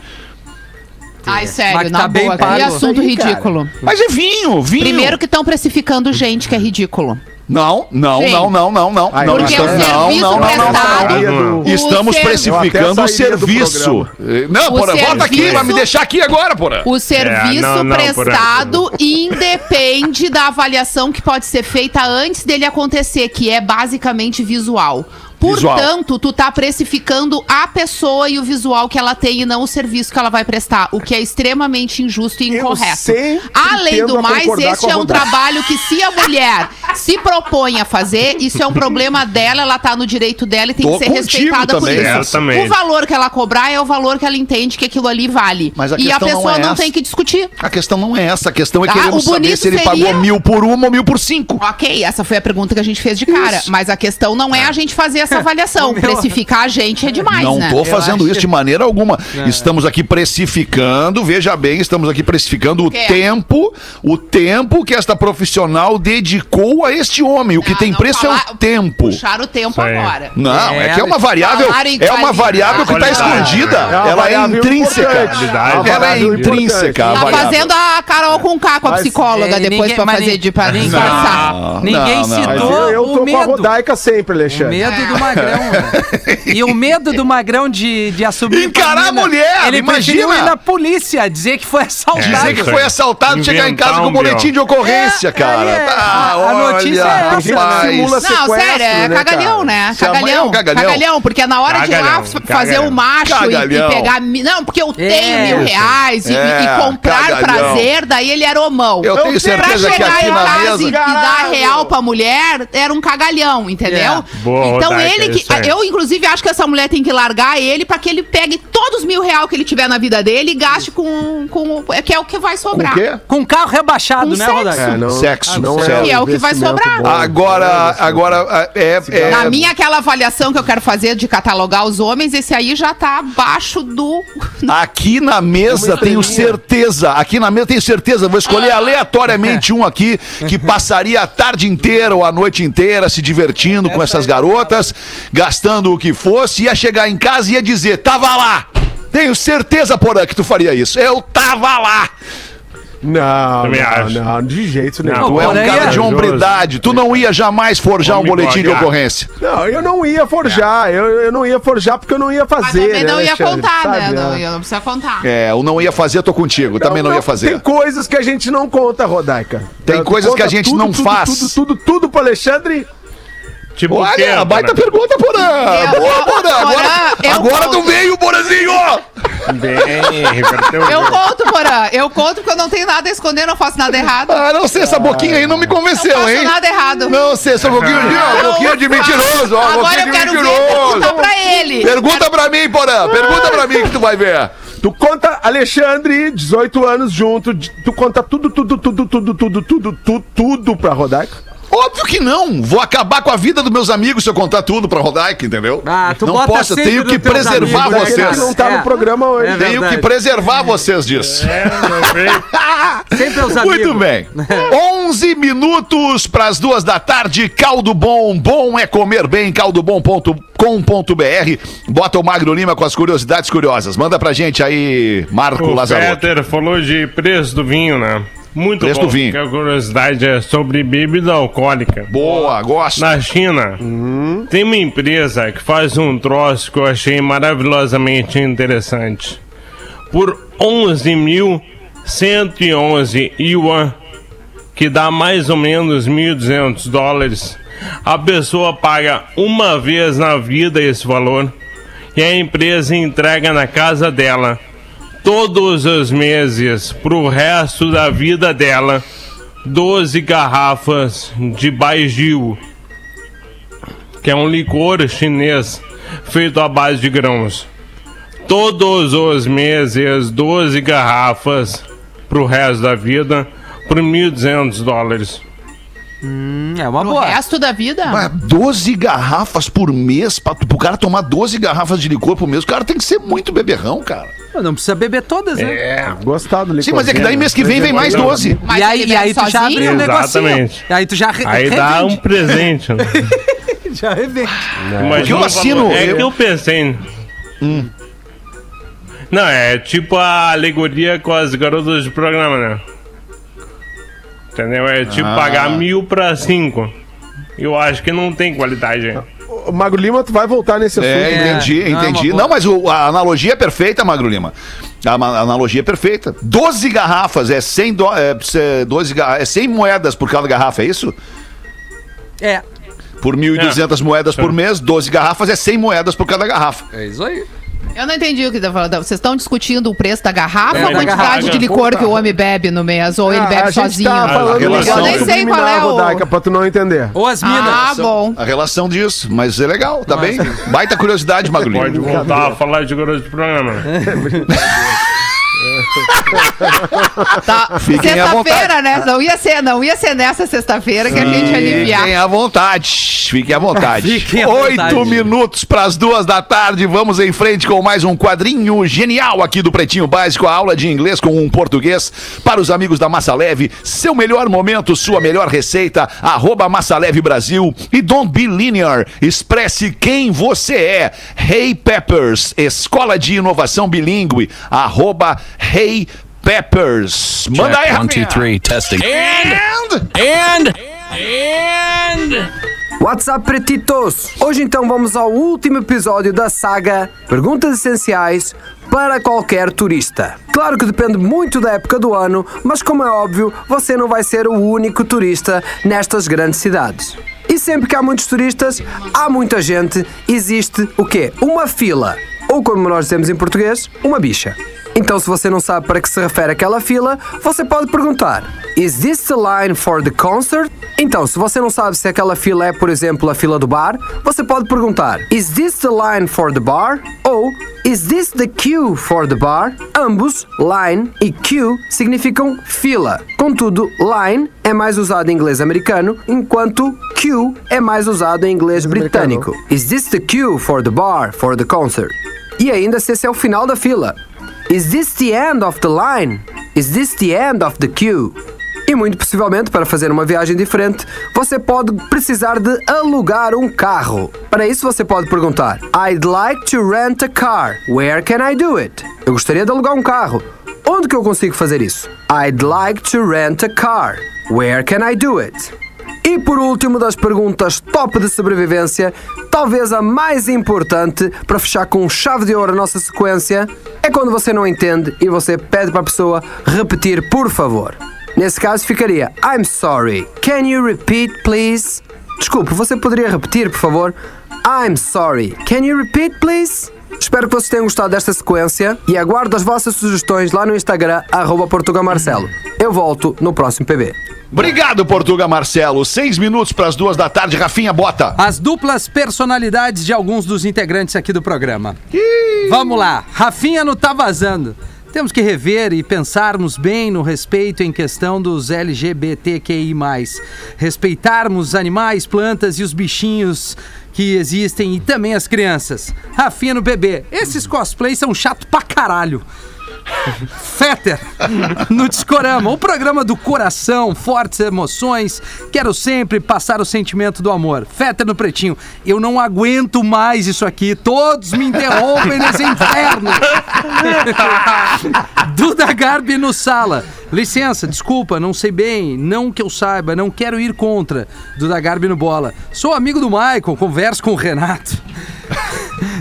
Ai, sério, Mas na tá bem boa. pago Que assunto aí, cara. ridículo. Mas é vinho, vinho. Primeiro que estão precificando gente que é ridículo. Não, não, não, não, não, não. Aí, não, Porque estamos- o não, serviço não, não, não, prestado. não, Estamos precificando o serviço. Não, O porra, volta aqui, vai me deixar aqui agora, porra. O serviço É, não, prestado independe da avaliação que pode ser feita antes dele acontecer, que é basicamente visual. Visual. Portanto, tu tá precificando a pessoa e o visual que ela tem e não o serviço que ela vai prestar, o que é extremamente injusto e Eu incorreto. Além do mais, este é um trabalho que se a mulher se propõe a fazer, isso é um problema dela, ela tá no direito dela e tem Tô que ser respeitada por também. isso. Exatamente. O valor que ela cobrar é o valor que ela entende que aquilo ali vale. Mas a e a questão não pessoa é não tem que discutir. A questão não é essa, a questão é Ah, queremos o saber bonito se ele seria- pagou mil por uma ou mil por cinco. Ok, essa foi a pergunta que a gente fez de cara. Isso. Mas a questão não é a gente fazer essa avaliação. O <laughs> meu- Precificar a gente é demais, não né? tô fazendo isso de maneira alguma. Estamos aqui precificando, veja bem, estamos aqui precificando o quê? tempo, o tempo que esta profissional dedicou a este homem. O que Ah, tem não preço é falar- o tempo. Puxar o tempo agora. Não, é, É, que é uma variável, falar em é uma variável que está escondida. É uma Ela é intrínseca. É uma Ela é intrínseca. Tá fazendo a Carol com K com a psicóloga É, depois mas fazer de pra ninguém- disfarçar. Não, Ninguém não, Mas citou eu, eu o tô com a. Rodaica sempre, O Alexandre. medo do magrão. né? <laughs> E o medo do magrão de, de assumir. Encarar a mina. mulher, Ele imagina. ir na polícia, dizer que foi assaltado. Dizer que foi assaltado, chegar em casa Inventar com um boletim de ocorrência, É, cara. é, Tá, a- a olha, notícia é essa. Rapaz. simula Não, sério, é né, cagalhão, cara? né? É Cagalhão, um cagalhão. cagalhão. porque na hora de ir lá Cagalhão, fazer cagalhão. o macho e- e, Cagalhão. pegar. Não, porque eu tenho É. mil reais e, e- É, e comprar cagalhão. prazer, daí ele era homão. Eu tenho pra certeza que chegar aqui em na casa mesa- e, dar real pra mulher, era um cagalhão, entendeu? É. Então Rodaica, ele é que. aí. Eu, inclusive, acho que essa mulher tem que largar ele pra que ele pegue todos os mil reais que ele tiver na vida dele e gaste com. com é que é o que vai Com o sobrar. quê? Com carro rebaixado, Com né, sexo. Rodaica? É, não, Sexo, não sexo. Que é o que vai sobrar. bom. Agora, agora, é, é- Na minha aquela avaliação que eu quero fazer de catalogar os homens, esse aí já tá abaixo do. <laughs> Aqui na mesa tenho certeza, aqui na mesa tenho certeza, vou escolher aleatoriamente um aqui que passaria a tarde inteira ou a noite inteira se divertindo com essas garotas, gastando o que fosse, ia chegar em casa e ia dizer, tava lá. Tenho certeza, Porã, que tu faria isso. Eu tava lá. Não, não, não, de jeito nenhum. Não, Tu é um cara ia- de hombridade. Tu não ia jamais forjar um boletim de ocorrência. Não, eu não ia forjar. Eu, eu não ia forjar porque eu não ia Mas fazer. também não né, ia Alexandre? contar, né? Sabe, Não, né? ia- não precisa contar. É, o não ia fazer, tô contigo. Também não, ia fazer. Tem coisas que a gente não conta, Rodaica. Tem Tu coisas que a gente tudo, não tudo, faz. Tudo, tudo, tudo pro Alexandre. Tipo Olha, baita pergunta, Porã. Eu- Boa, Porã. Agora, eu agora tu veio, Porãzinho. Bem, Eu conto, Porã. Eu conto porque eu não tenho nada a esconder, não faço nada errado. Ah, não sei, essa boquinha aí não me Não convenceu, faço hein? nada errado. Não sei, essa boquinha de, ó, Não boquinha de faço. mentiroso, ó, Agora boquinha eu de quero ver mentiroso. perguntar pra ele. Pergunta pra mim, Porã, pergunta pra mim que tu vai ver. Tu conta Alexandre, 18 anos junto. Tu conta tudo, tudo, tudo, tudo, tudo, tudo, tudo, tudo pra Rodaica. Óbvio que não. Vou acabar com a vida dos meus amigos se eu contar tudo pra Rodaica, entendeu? Ah, tu não posso, tenho que preservar amigos, vocês. que não tá É. no programa hoje. É Tenho que preservar vocês disso. É, não sei. <laughs> Sempre os amigos. Muito bem. <laughs> 11 minutos para as duas da tarde. Caldo Bom. Bom é comer bem. Caldobom.com.br. Bota o Magro Lima com as curiosidades curiosas. Manda pra gente aí, Marco O Lazarotto. Peter falou de preço do vinho, né? Muito Preço bom. do vinho. porque A curiosidade é sobre bebida alcoólica. Boa, gosto. Na China, tem uma empresa que faz um troço que eu achei maravilhosamente interessante. Por 11.111 yuan, que dá mais ou menos 1.200 dólares, a pessoa paga uma vez na vida esse valor e a empresa entrega na casa dela todos os meses pro resto da vida dela 12 garrafas de Baijiu, que é um licor chinês feito à base de grãos. Todos os meses 12 garrafas pro resto da vida por 1.200 dólares. Hum, É uma boa. resto da vida? Mas 12 garrafas por mês, pra, pro cara tomar 12 garrafas de licor por mês, o cara tem que ser muito beberrão, cara. Não precisa beber todas, né? É. Gostado do Sim, mas é que daí mês que vem vem mais 12. Mas e aí, ele e aí bebe tu já abre um negocinho. Exatamente. E aí tu já re Aí dá um revende. presente. né? <laughs> Já revende. Mas eu não assino, É eu- que eu pensei. Não, é tipo a alegoria com as garotas de programa, né? Entendeu? É tipo Ah. pagar mil pra cinco. Eu acho que não tem qualidade. Ô, Magro Lima, tu vai voltar nesse assunto. É, né? entendi, é entendi. boa. Não, mas o- a analogia é perfeita, Magro Lima. A, a analogia é perfeita. 12 garrafas é 100, do, é, é 12, ga- é 100 moedas por cada garrafa, é isso? É, Por 1.200 moedas por mês, 12 garrafas é 100 moedas por cada garrafa. é isso aí. Eu não entendi o que tá falando. Vocês estão discutindo o preço da garrafa É, ou a da quantidade garrafa. de licor que o homem bebe no mês? Ou ele Ah, bebe a gente sozinho? tá falando relação- Eu nem sei qual é o- Rodaica, pra tu não entender. Ou as minas. Ah, bom. A relação disso, mas é legal, tá bem? Baita curiosidade, Lima. Pode voltar a falar de grosso de programa. né? <laughs> <laughs> Tá. Sexta-feira, né? Não ia ser, não ia ser nessa sexta-feira que a gente ia aliviar. Fiquem à vontade. Fiquem à vontade. <laughs> Fiquem à Oito vontade. minutos para as duas da tarde. Vamos em frente com mais um quadrinho genial aqui do Pretinho Básico. A aula de inglês com um português para os amigos da Massa Leve. Seu melhor momento, sua melhor receita. Arroba Massa Leve Brasil. E Don't Be Linear. Expresse quem você é. Hey Peppers. Escola de Inovação Bilingue. Arroba Hey Peppers. Manda aí, One, two, three, testing. And... What's up, pretitos? Hoje então vamos ao último episódio da saga Perguntas Essenciais para qualquer turista. Claro que depende muito da época do ano, mas como é óbvio, você não vai ser o único turista nestas grandes cidades. E sempre que há muitos turistas, há muita gente, existe o quê? Uma fila. Ou como nós dizemos em português, uma bicha. Então, se você não sabe para que se refere aquela fila, você pode perguntar: Is this the line for the concert? Então, se você não sabe se aquela fila é, por exemplo, a fila do bar, você pode perguntar: Is this the line for the bar? Ou Is this the queue for the bar? Ambos, line e queue, significam fila. Contudo, line é mais usado em inglês americano, enquanto queue é mais usado em inglês britânico. Is this the queue for the bar for the concert? E ainda se esse é o final da fila. Is this the end of the line? Is this the end of the queue? E muito possivelmente, para fazer uma viagem diferente, você pode precisar de alugar um carro. Para isso, você pode perguntar: I'd like to rent a car. Where can I do it? Eu gostaria de alugar um carro. Onde que eu consigo fazer isso? I'd like to rent a car. Where can I do it? E por último das perguntas top de sobrevivência, talvez a mais importante para fechar com chave de ouro a nossa sequência, é quando você não entende e você pede para a pessoa repetir por favor. Nesse caso ficaria I'm sorry. Can you repeat please? Desculpe, você poderia repetir por favor? I'm sorry. Can you repeat please? Espero que vocês tenham gostado desta sequência e aguardo as vossas sugestões lá no Instagram, arroba Portugamarcelo. Eu volto no próximo PB. Obrigado, Portuga Marcelo. Seis minutos para as duas da tarde. Rafinha, bota. As duplas personalidades de alguns dos integrantes aqui do programa. Vamos lá. Rafinha não tá vazando. Temos que rever e pensarmos bem no respeito em questão dos LGBTQI+. Respeitarmos os animais, plantas e os bichinhos que existem e também as crianças. Rafinha no bebê. Esses cosplays são chato pra caralho. Fetter, no Discorama, o programa do coração, fortes emoções. Quero sempre passar o sentimento do amor. Fetter no Pretinho, eu não aguento mais isso aqui. Todos me interrompem nesse inferno. <laughs> Duda Garbi no Sala. Licença, desculpa, não sei bem, não que eu saiba, não quero ir contra. Duda Garbi no Bola. Sou amigo do Michael, converso com o Renato.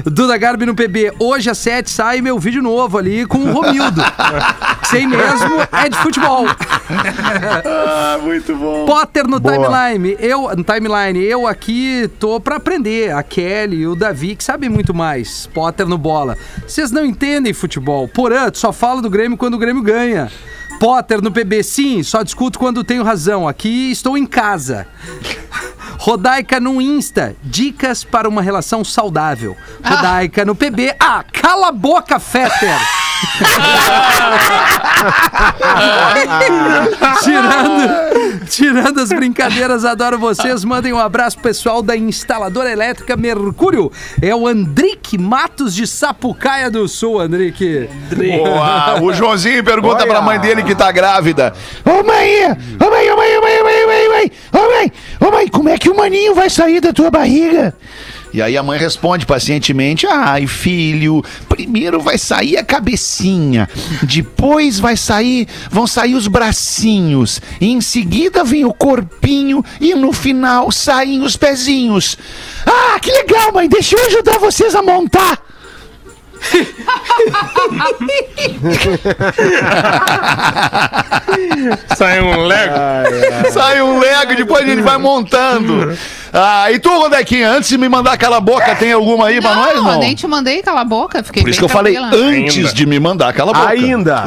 Duda Garbi no PB. Hoje às 7 sai meu vídeo novo ali com o Romildo. Sei mesmo, é de futebol. Ah, muito bom. Potter no Boa. timeline. Eu, no timeline, eu aqui tô pra aprender. A Kelly e o Davi, que sabem muito mais. Potter no bola. Vocês não entendem futebol. Porã, tu só fala do Grêmio quando o Grêmio ganha. Potter no PB, sim, só discuto quando tenho razão. Aqui estou em casa. Rodaica no Insta, dicas para uma relação saudável. Rodaica no PB, ah, cala a boca, Fetter! <laughs> tirando, tirando as brincadeiras, adoro vocês. Mandem um abraço pessoal da instaladora elétrica Mercúrio. É o Andrique Matos de Sapucaia do Sul, Andrique. Boa. O Joãozinho pergunta Olha. pra mãe dele que tá grávida. Ô mãe, ô mãe, ô mãe, ô mãe, ô mãe, ô mãe, ô mãe, ô mãe, como é que o maninho vai sair da tua barriga? E aí a mãe responde pacientemente: Ai, filho, primeiro vai sair a cabecinha, depois vai sair, vão sair os bracinhos, em seguida vem o corpinho e no final saem os pezinhos. Ah, que legal, mãe, deixa eu ajudar vocês a montar. <laughs> Sai um Lego. Sai um Lego, depois a gente vai montando. Ah, e tu, Rodequinha, antes de me mandar aquela boca, tem alguma aí pra nós? Não, Não. nem te mandei cala a boca. Fiquei Por isso que eu falei antes Ainda. de me mandar aquela boca. Ainda.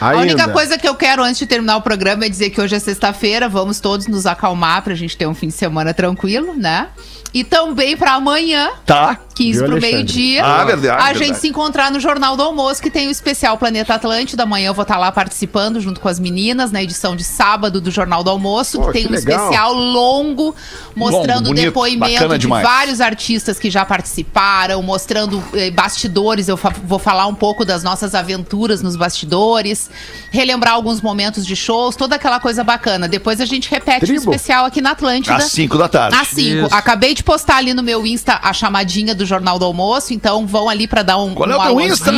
A Ainda. única coisa que eu quero antes de terminar o programa é dizer que hoje é sexta-feira, vamos todos nos acalmar pra gente ter um fim de semana tranquilo, né? E também pra amanhã, Tá. 15 Viu, pro Alexandre? meio-dia, Ah, verdade, a verdade. gente se encontrar no Jornal do Almoço, que tem o especial Planeta Atlântida. Amanhã eu vou estar lá participando junto com as meninas na edição de sábado do Jornal do Almoço, Pô, que tem que um legal. especial longo mostrando Longo, bonito, depoimento de vários artistas que já participaram, mostrando eh, bastidores. Eu fa- vou falar um pouco das nossas aventuras nos bastidores, relembrar alguns momentos de shows, toda aquela coisa bacana. Depois a gente repete o Tribo. especial aqui na Atlântida. Às 5 da tarde. Às 5. Isso. Acabei de postar ali no meu Insta a chamadinha do Jornal do Almoço, então vão ali pra dar um. Qual é um o teu Insta?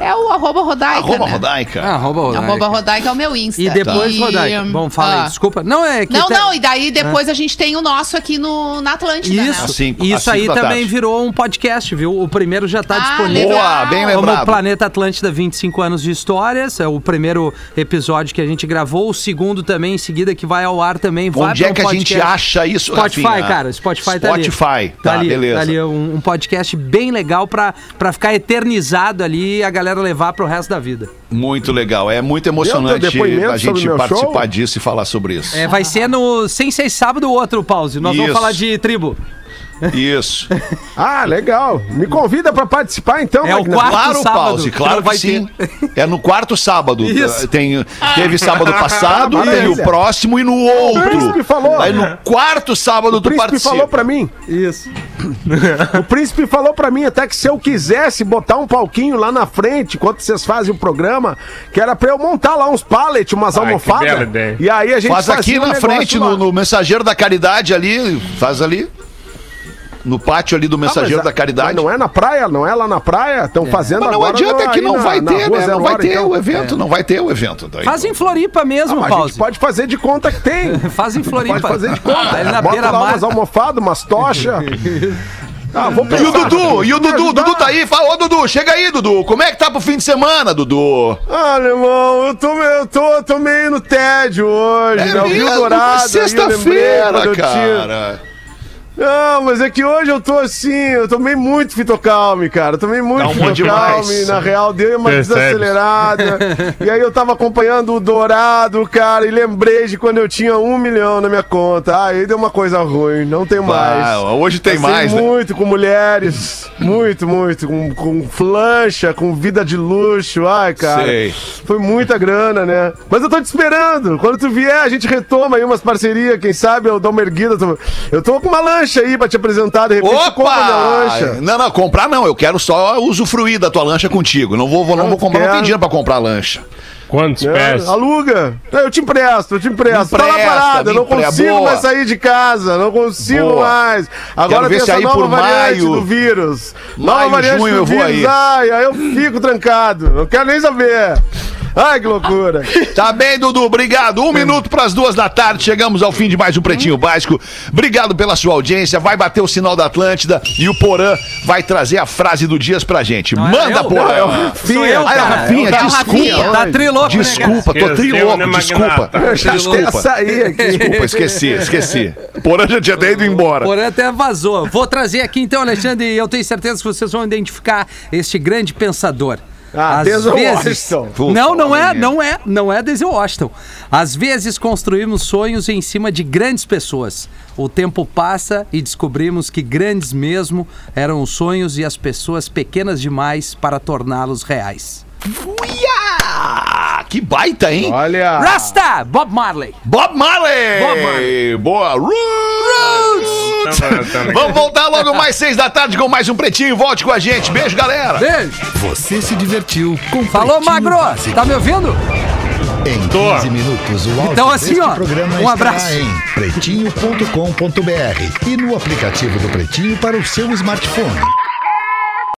É o arroba Rodaica. Arroba né? Rodaica. Ah, arroba Rodaica. Arroba Rodaica é o meu Insta. E depois, E, Rodaica. Bom, fala aí, ah. desculpa. Não, é que. Não, tá- não, e daí depois a gente tem o nosso aqui no, na Atlântida, Isso, né? Às cinco- às isso cinco aí também tarde. virou um podcast, viu? O primeiro já tá Ah, disponível. legal. Boa, bem Como lembrado. Planeta Atlântida 25 anos de histórias, é o primeiro episódio que a gente gravou, o segundo também em seguida que vai ao ar também, vai Onde é um que a gente acha isso, Spotify, Rafinha? cara, Spotify tá ali. Spotify, tá, ali, beleza. Tá ali um, um podcast bem legal pra, pra ficar eternizado ali e a galera levar pro resto da vida. Muito legal. É muito emocionante a gente participar show? disso e falar sobre isso. É, vai ser no Sem Ser Sábado o outro, Pause. Nós Isso. vamos falar de tribo. Isso. <laughs> Ah, legal. Me convida pra participar então, É o quarto Claro, sábado, Pause, claro que vai sim. <laughs> É no quarto sábado. Isso. Tem, teve sábado passado, Maravilha. tem o próximo e no O outro. príncipe falou. Aí no quarto sábado O tu príncipe participa. falou pra mim. Isso. <laughs> O príncipe falou pra mim até que se eu quisesse botar um palquinho lá na frente, enquanto vocês fazem o programa, que era pra eu montar lá uns pallets, umas Ai, que almofadas. bela ideia. E aí a gente Faz fazia aqui um na frente, no, no Mensageiro da Caridade ali. Faz ali. No pátio ali do Ah, mas Mensageiro a- da Caridade. mas não é na praia, não é lá na praia. Estão fazendo Mas não agora adianta no- que não na- vai na ter, rua né? Zé Não vai ter então. o evento, não vai ter o evento. Daí. Faz em Floripa mesmo, Ah, gente pode fazer de conta que tem. Faz em Floripa. Pode fazer de conta. Ali na Bota lá beira-mar. umas almofadas, umas tochas. <laughs> Ah, vou E o pensar. Dudu, e o Dudu, ajudar. Dudu tá aí, fala, ô Dudu, chega aí, Dudu. Como é que tá pro fim de semana, Dudu? Ah, irmão, eu tô, eu tô, tô meio no tédio hoje, né? Eu vi o Dourado, eu Sexta-feira, eu cara. Não, mas é que hoje eu tô assim, eu tomei muito fitocalme, cara. Eu tomei muito Calmou fitocalme, na real, deu uma Percebe. desacelerada. e aí eu tava acompanhando o Dourado, cara, e lembrei de quando eu tinha um milhão na minha conta. Aí deu uma coisa ruim, não tenho mais. Ah, hoje tem Passei mais, né? muito com mulheres, muito, muito, com, com flancha, com vida de luxo. Ai, cara. Sei. Foi muita grana, né? Mas eu tô te esperando. Quando tu vier, a gente retoma aí umas parcerias. Quem sabe eu dou uma erguida. Eu tô com uma lancha aí pra te apresentar. De repente, tu compra minha Opa! lancha. Não, não, comprar não. Eu quero só usufruir da tua lancha contigo. Não vou, vou- não vou comprar, não tem quero. dinheiro pra comprar lancha. Quantos É, pés? aluga. Eu te empresto, eu te empresto. tá lá empresta, parado, eu não empre- consigo boa. mais sair de casa, não consigo Boa. mais. Agora ver tem se essa aí nova por variante maio- do vírus. Maio, nova variante junho do eu vou vírus. aí. Ai, aí eu fico trancado. Não quero nem saber. Ai, que loucura. Tá bem, Dudu, obrigado. Um minuto pras duas da tarde, chegamos ao fim de mais um Pretinho Básico. Obrigado pela sua audiência. Vai bater o sinal da Atlântida e o Porã vai trazer a frase do Dias pra gente. é Manda, eu, Porã. não, Sou eu, Ai, cara. Rafinha, É o desculpa. Rafinha. Tá trilouco, né, cara? Desculpa, tô trilouco, né, desculpa. Eu Desculpa. sair aqui. Desculpa, esqueci, esqueci. Porã já tinha até ido embora. Porém, até vazou. Vou trazer aqui então, Alexandre, e eu tenho certeza que vocês vão identificar este grande pensador. Ah, Às Denzel vezes... Washington. Não, não é, não é, não é Denzel Washington. Às vezes construímos sonhos em cima de grandes pessoas. O tempo passa e descobrimos que grandes mesmo eram os sonhos e as pessoas pequenas demais para torná-los reais. Uia! Que baita, hein? Olha. Rasta! Bob Marley. Bob Marley! Bob Marley. Boa! Roots! Tamo- tamo- Vamos voltar logo mais seis da tarde com mais um Pretinho. Volte com a gente. Beijo, galera! Beijo. Você se divertiu com Falou, Pretinho Magro. Básico. Tá me ouvindo? Em Tô. 15 minutos, o áudio Então, assim, deste ó, programa um estará abraço. em pretinho.com.br e no aplicativo do Pretinho para o seu smartphone.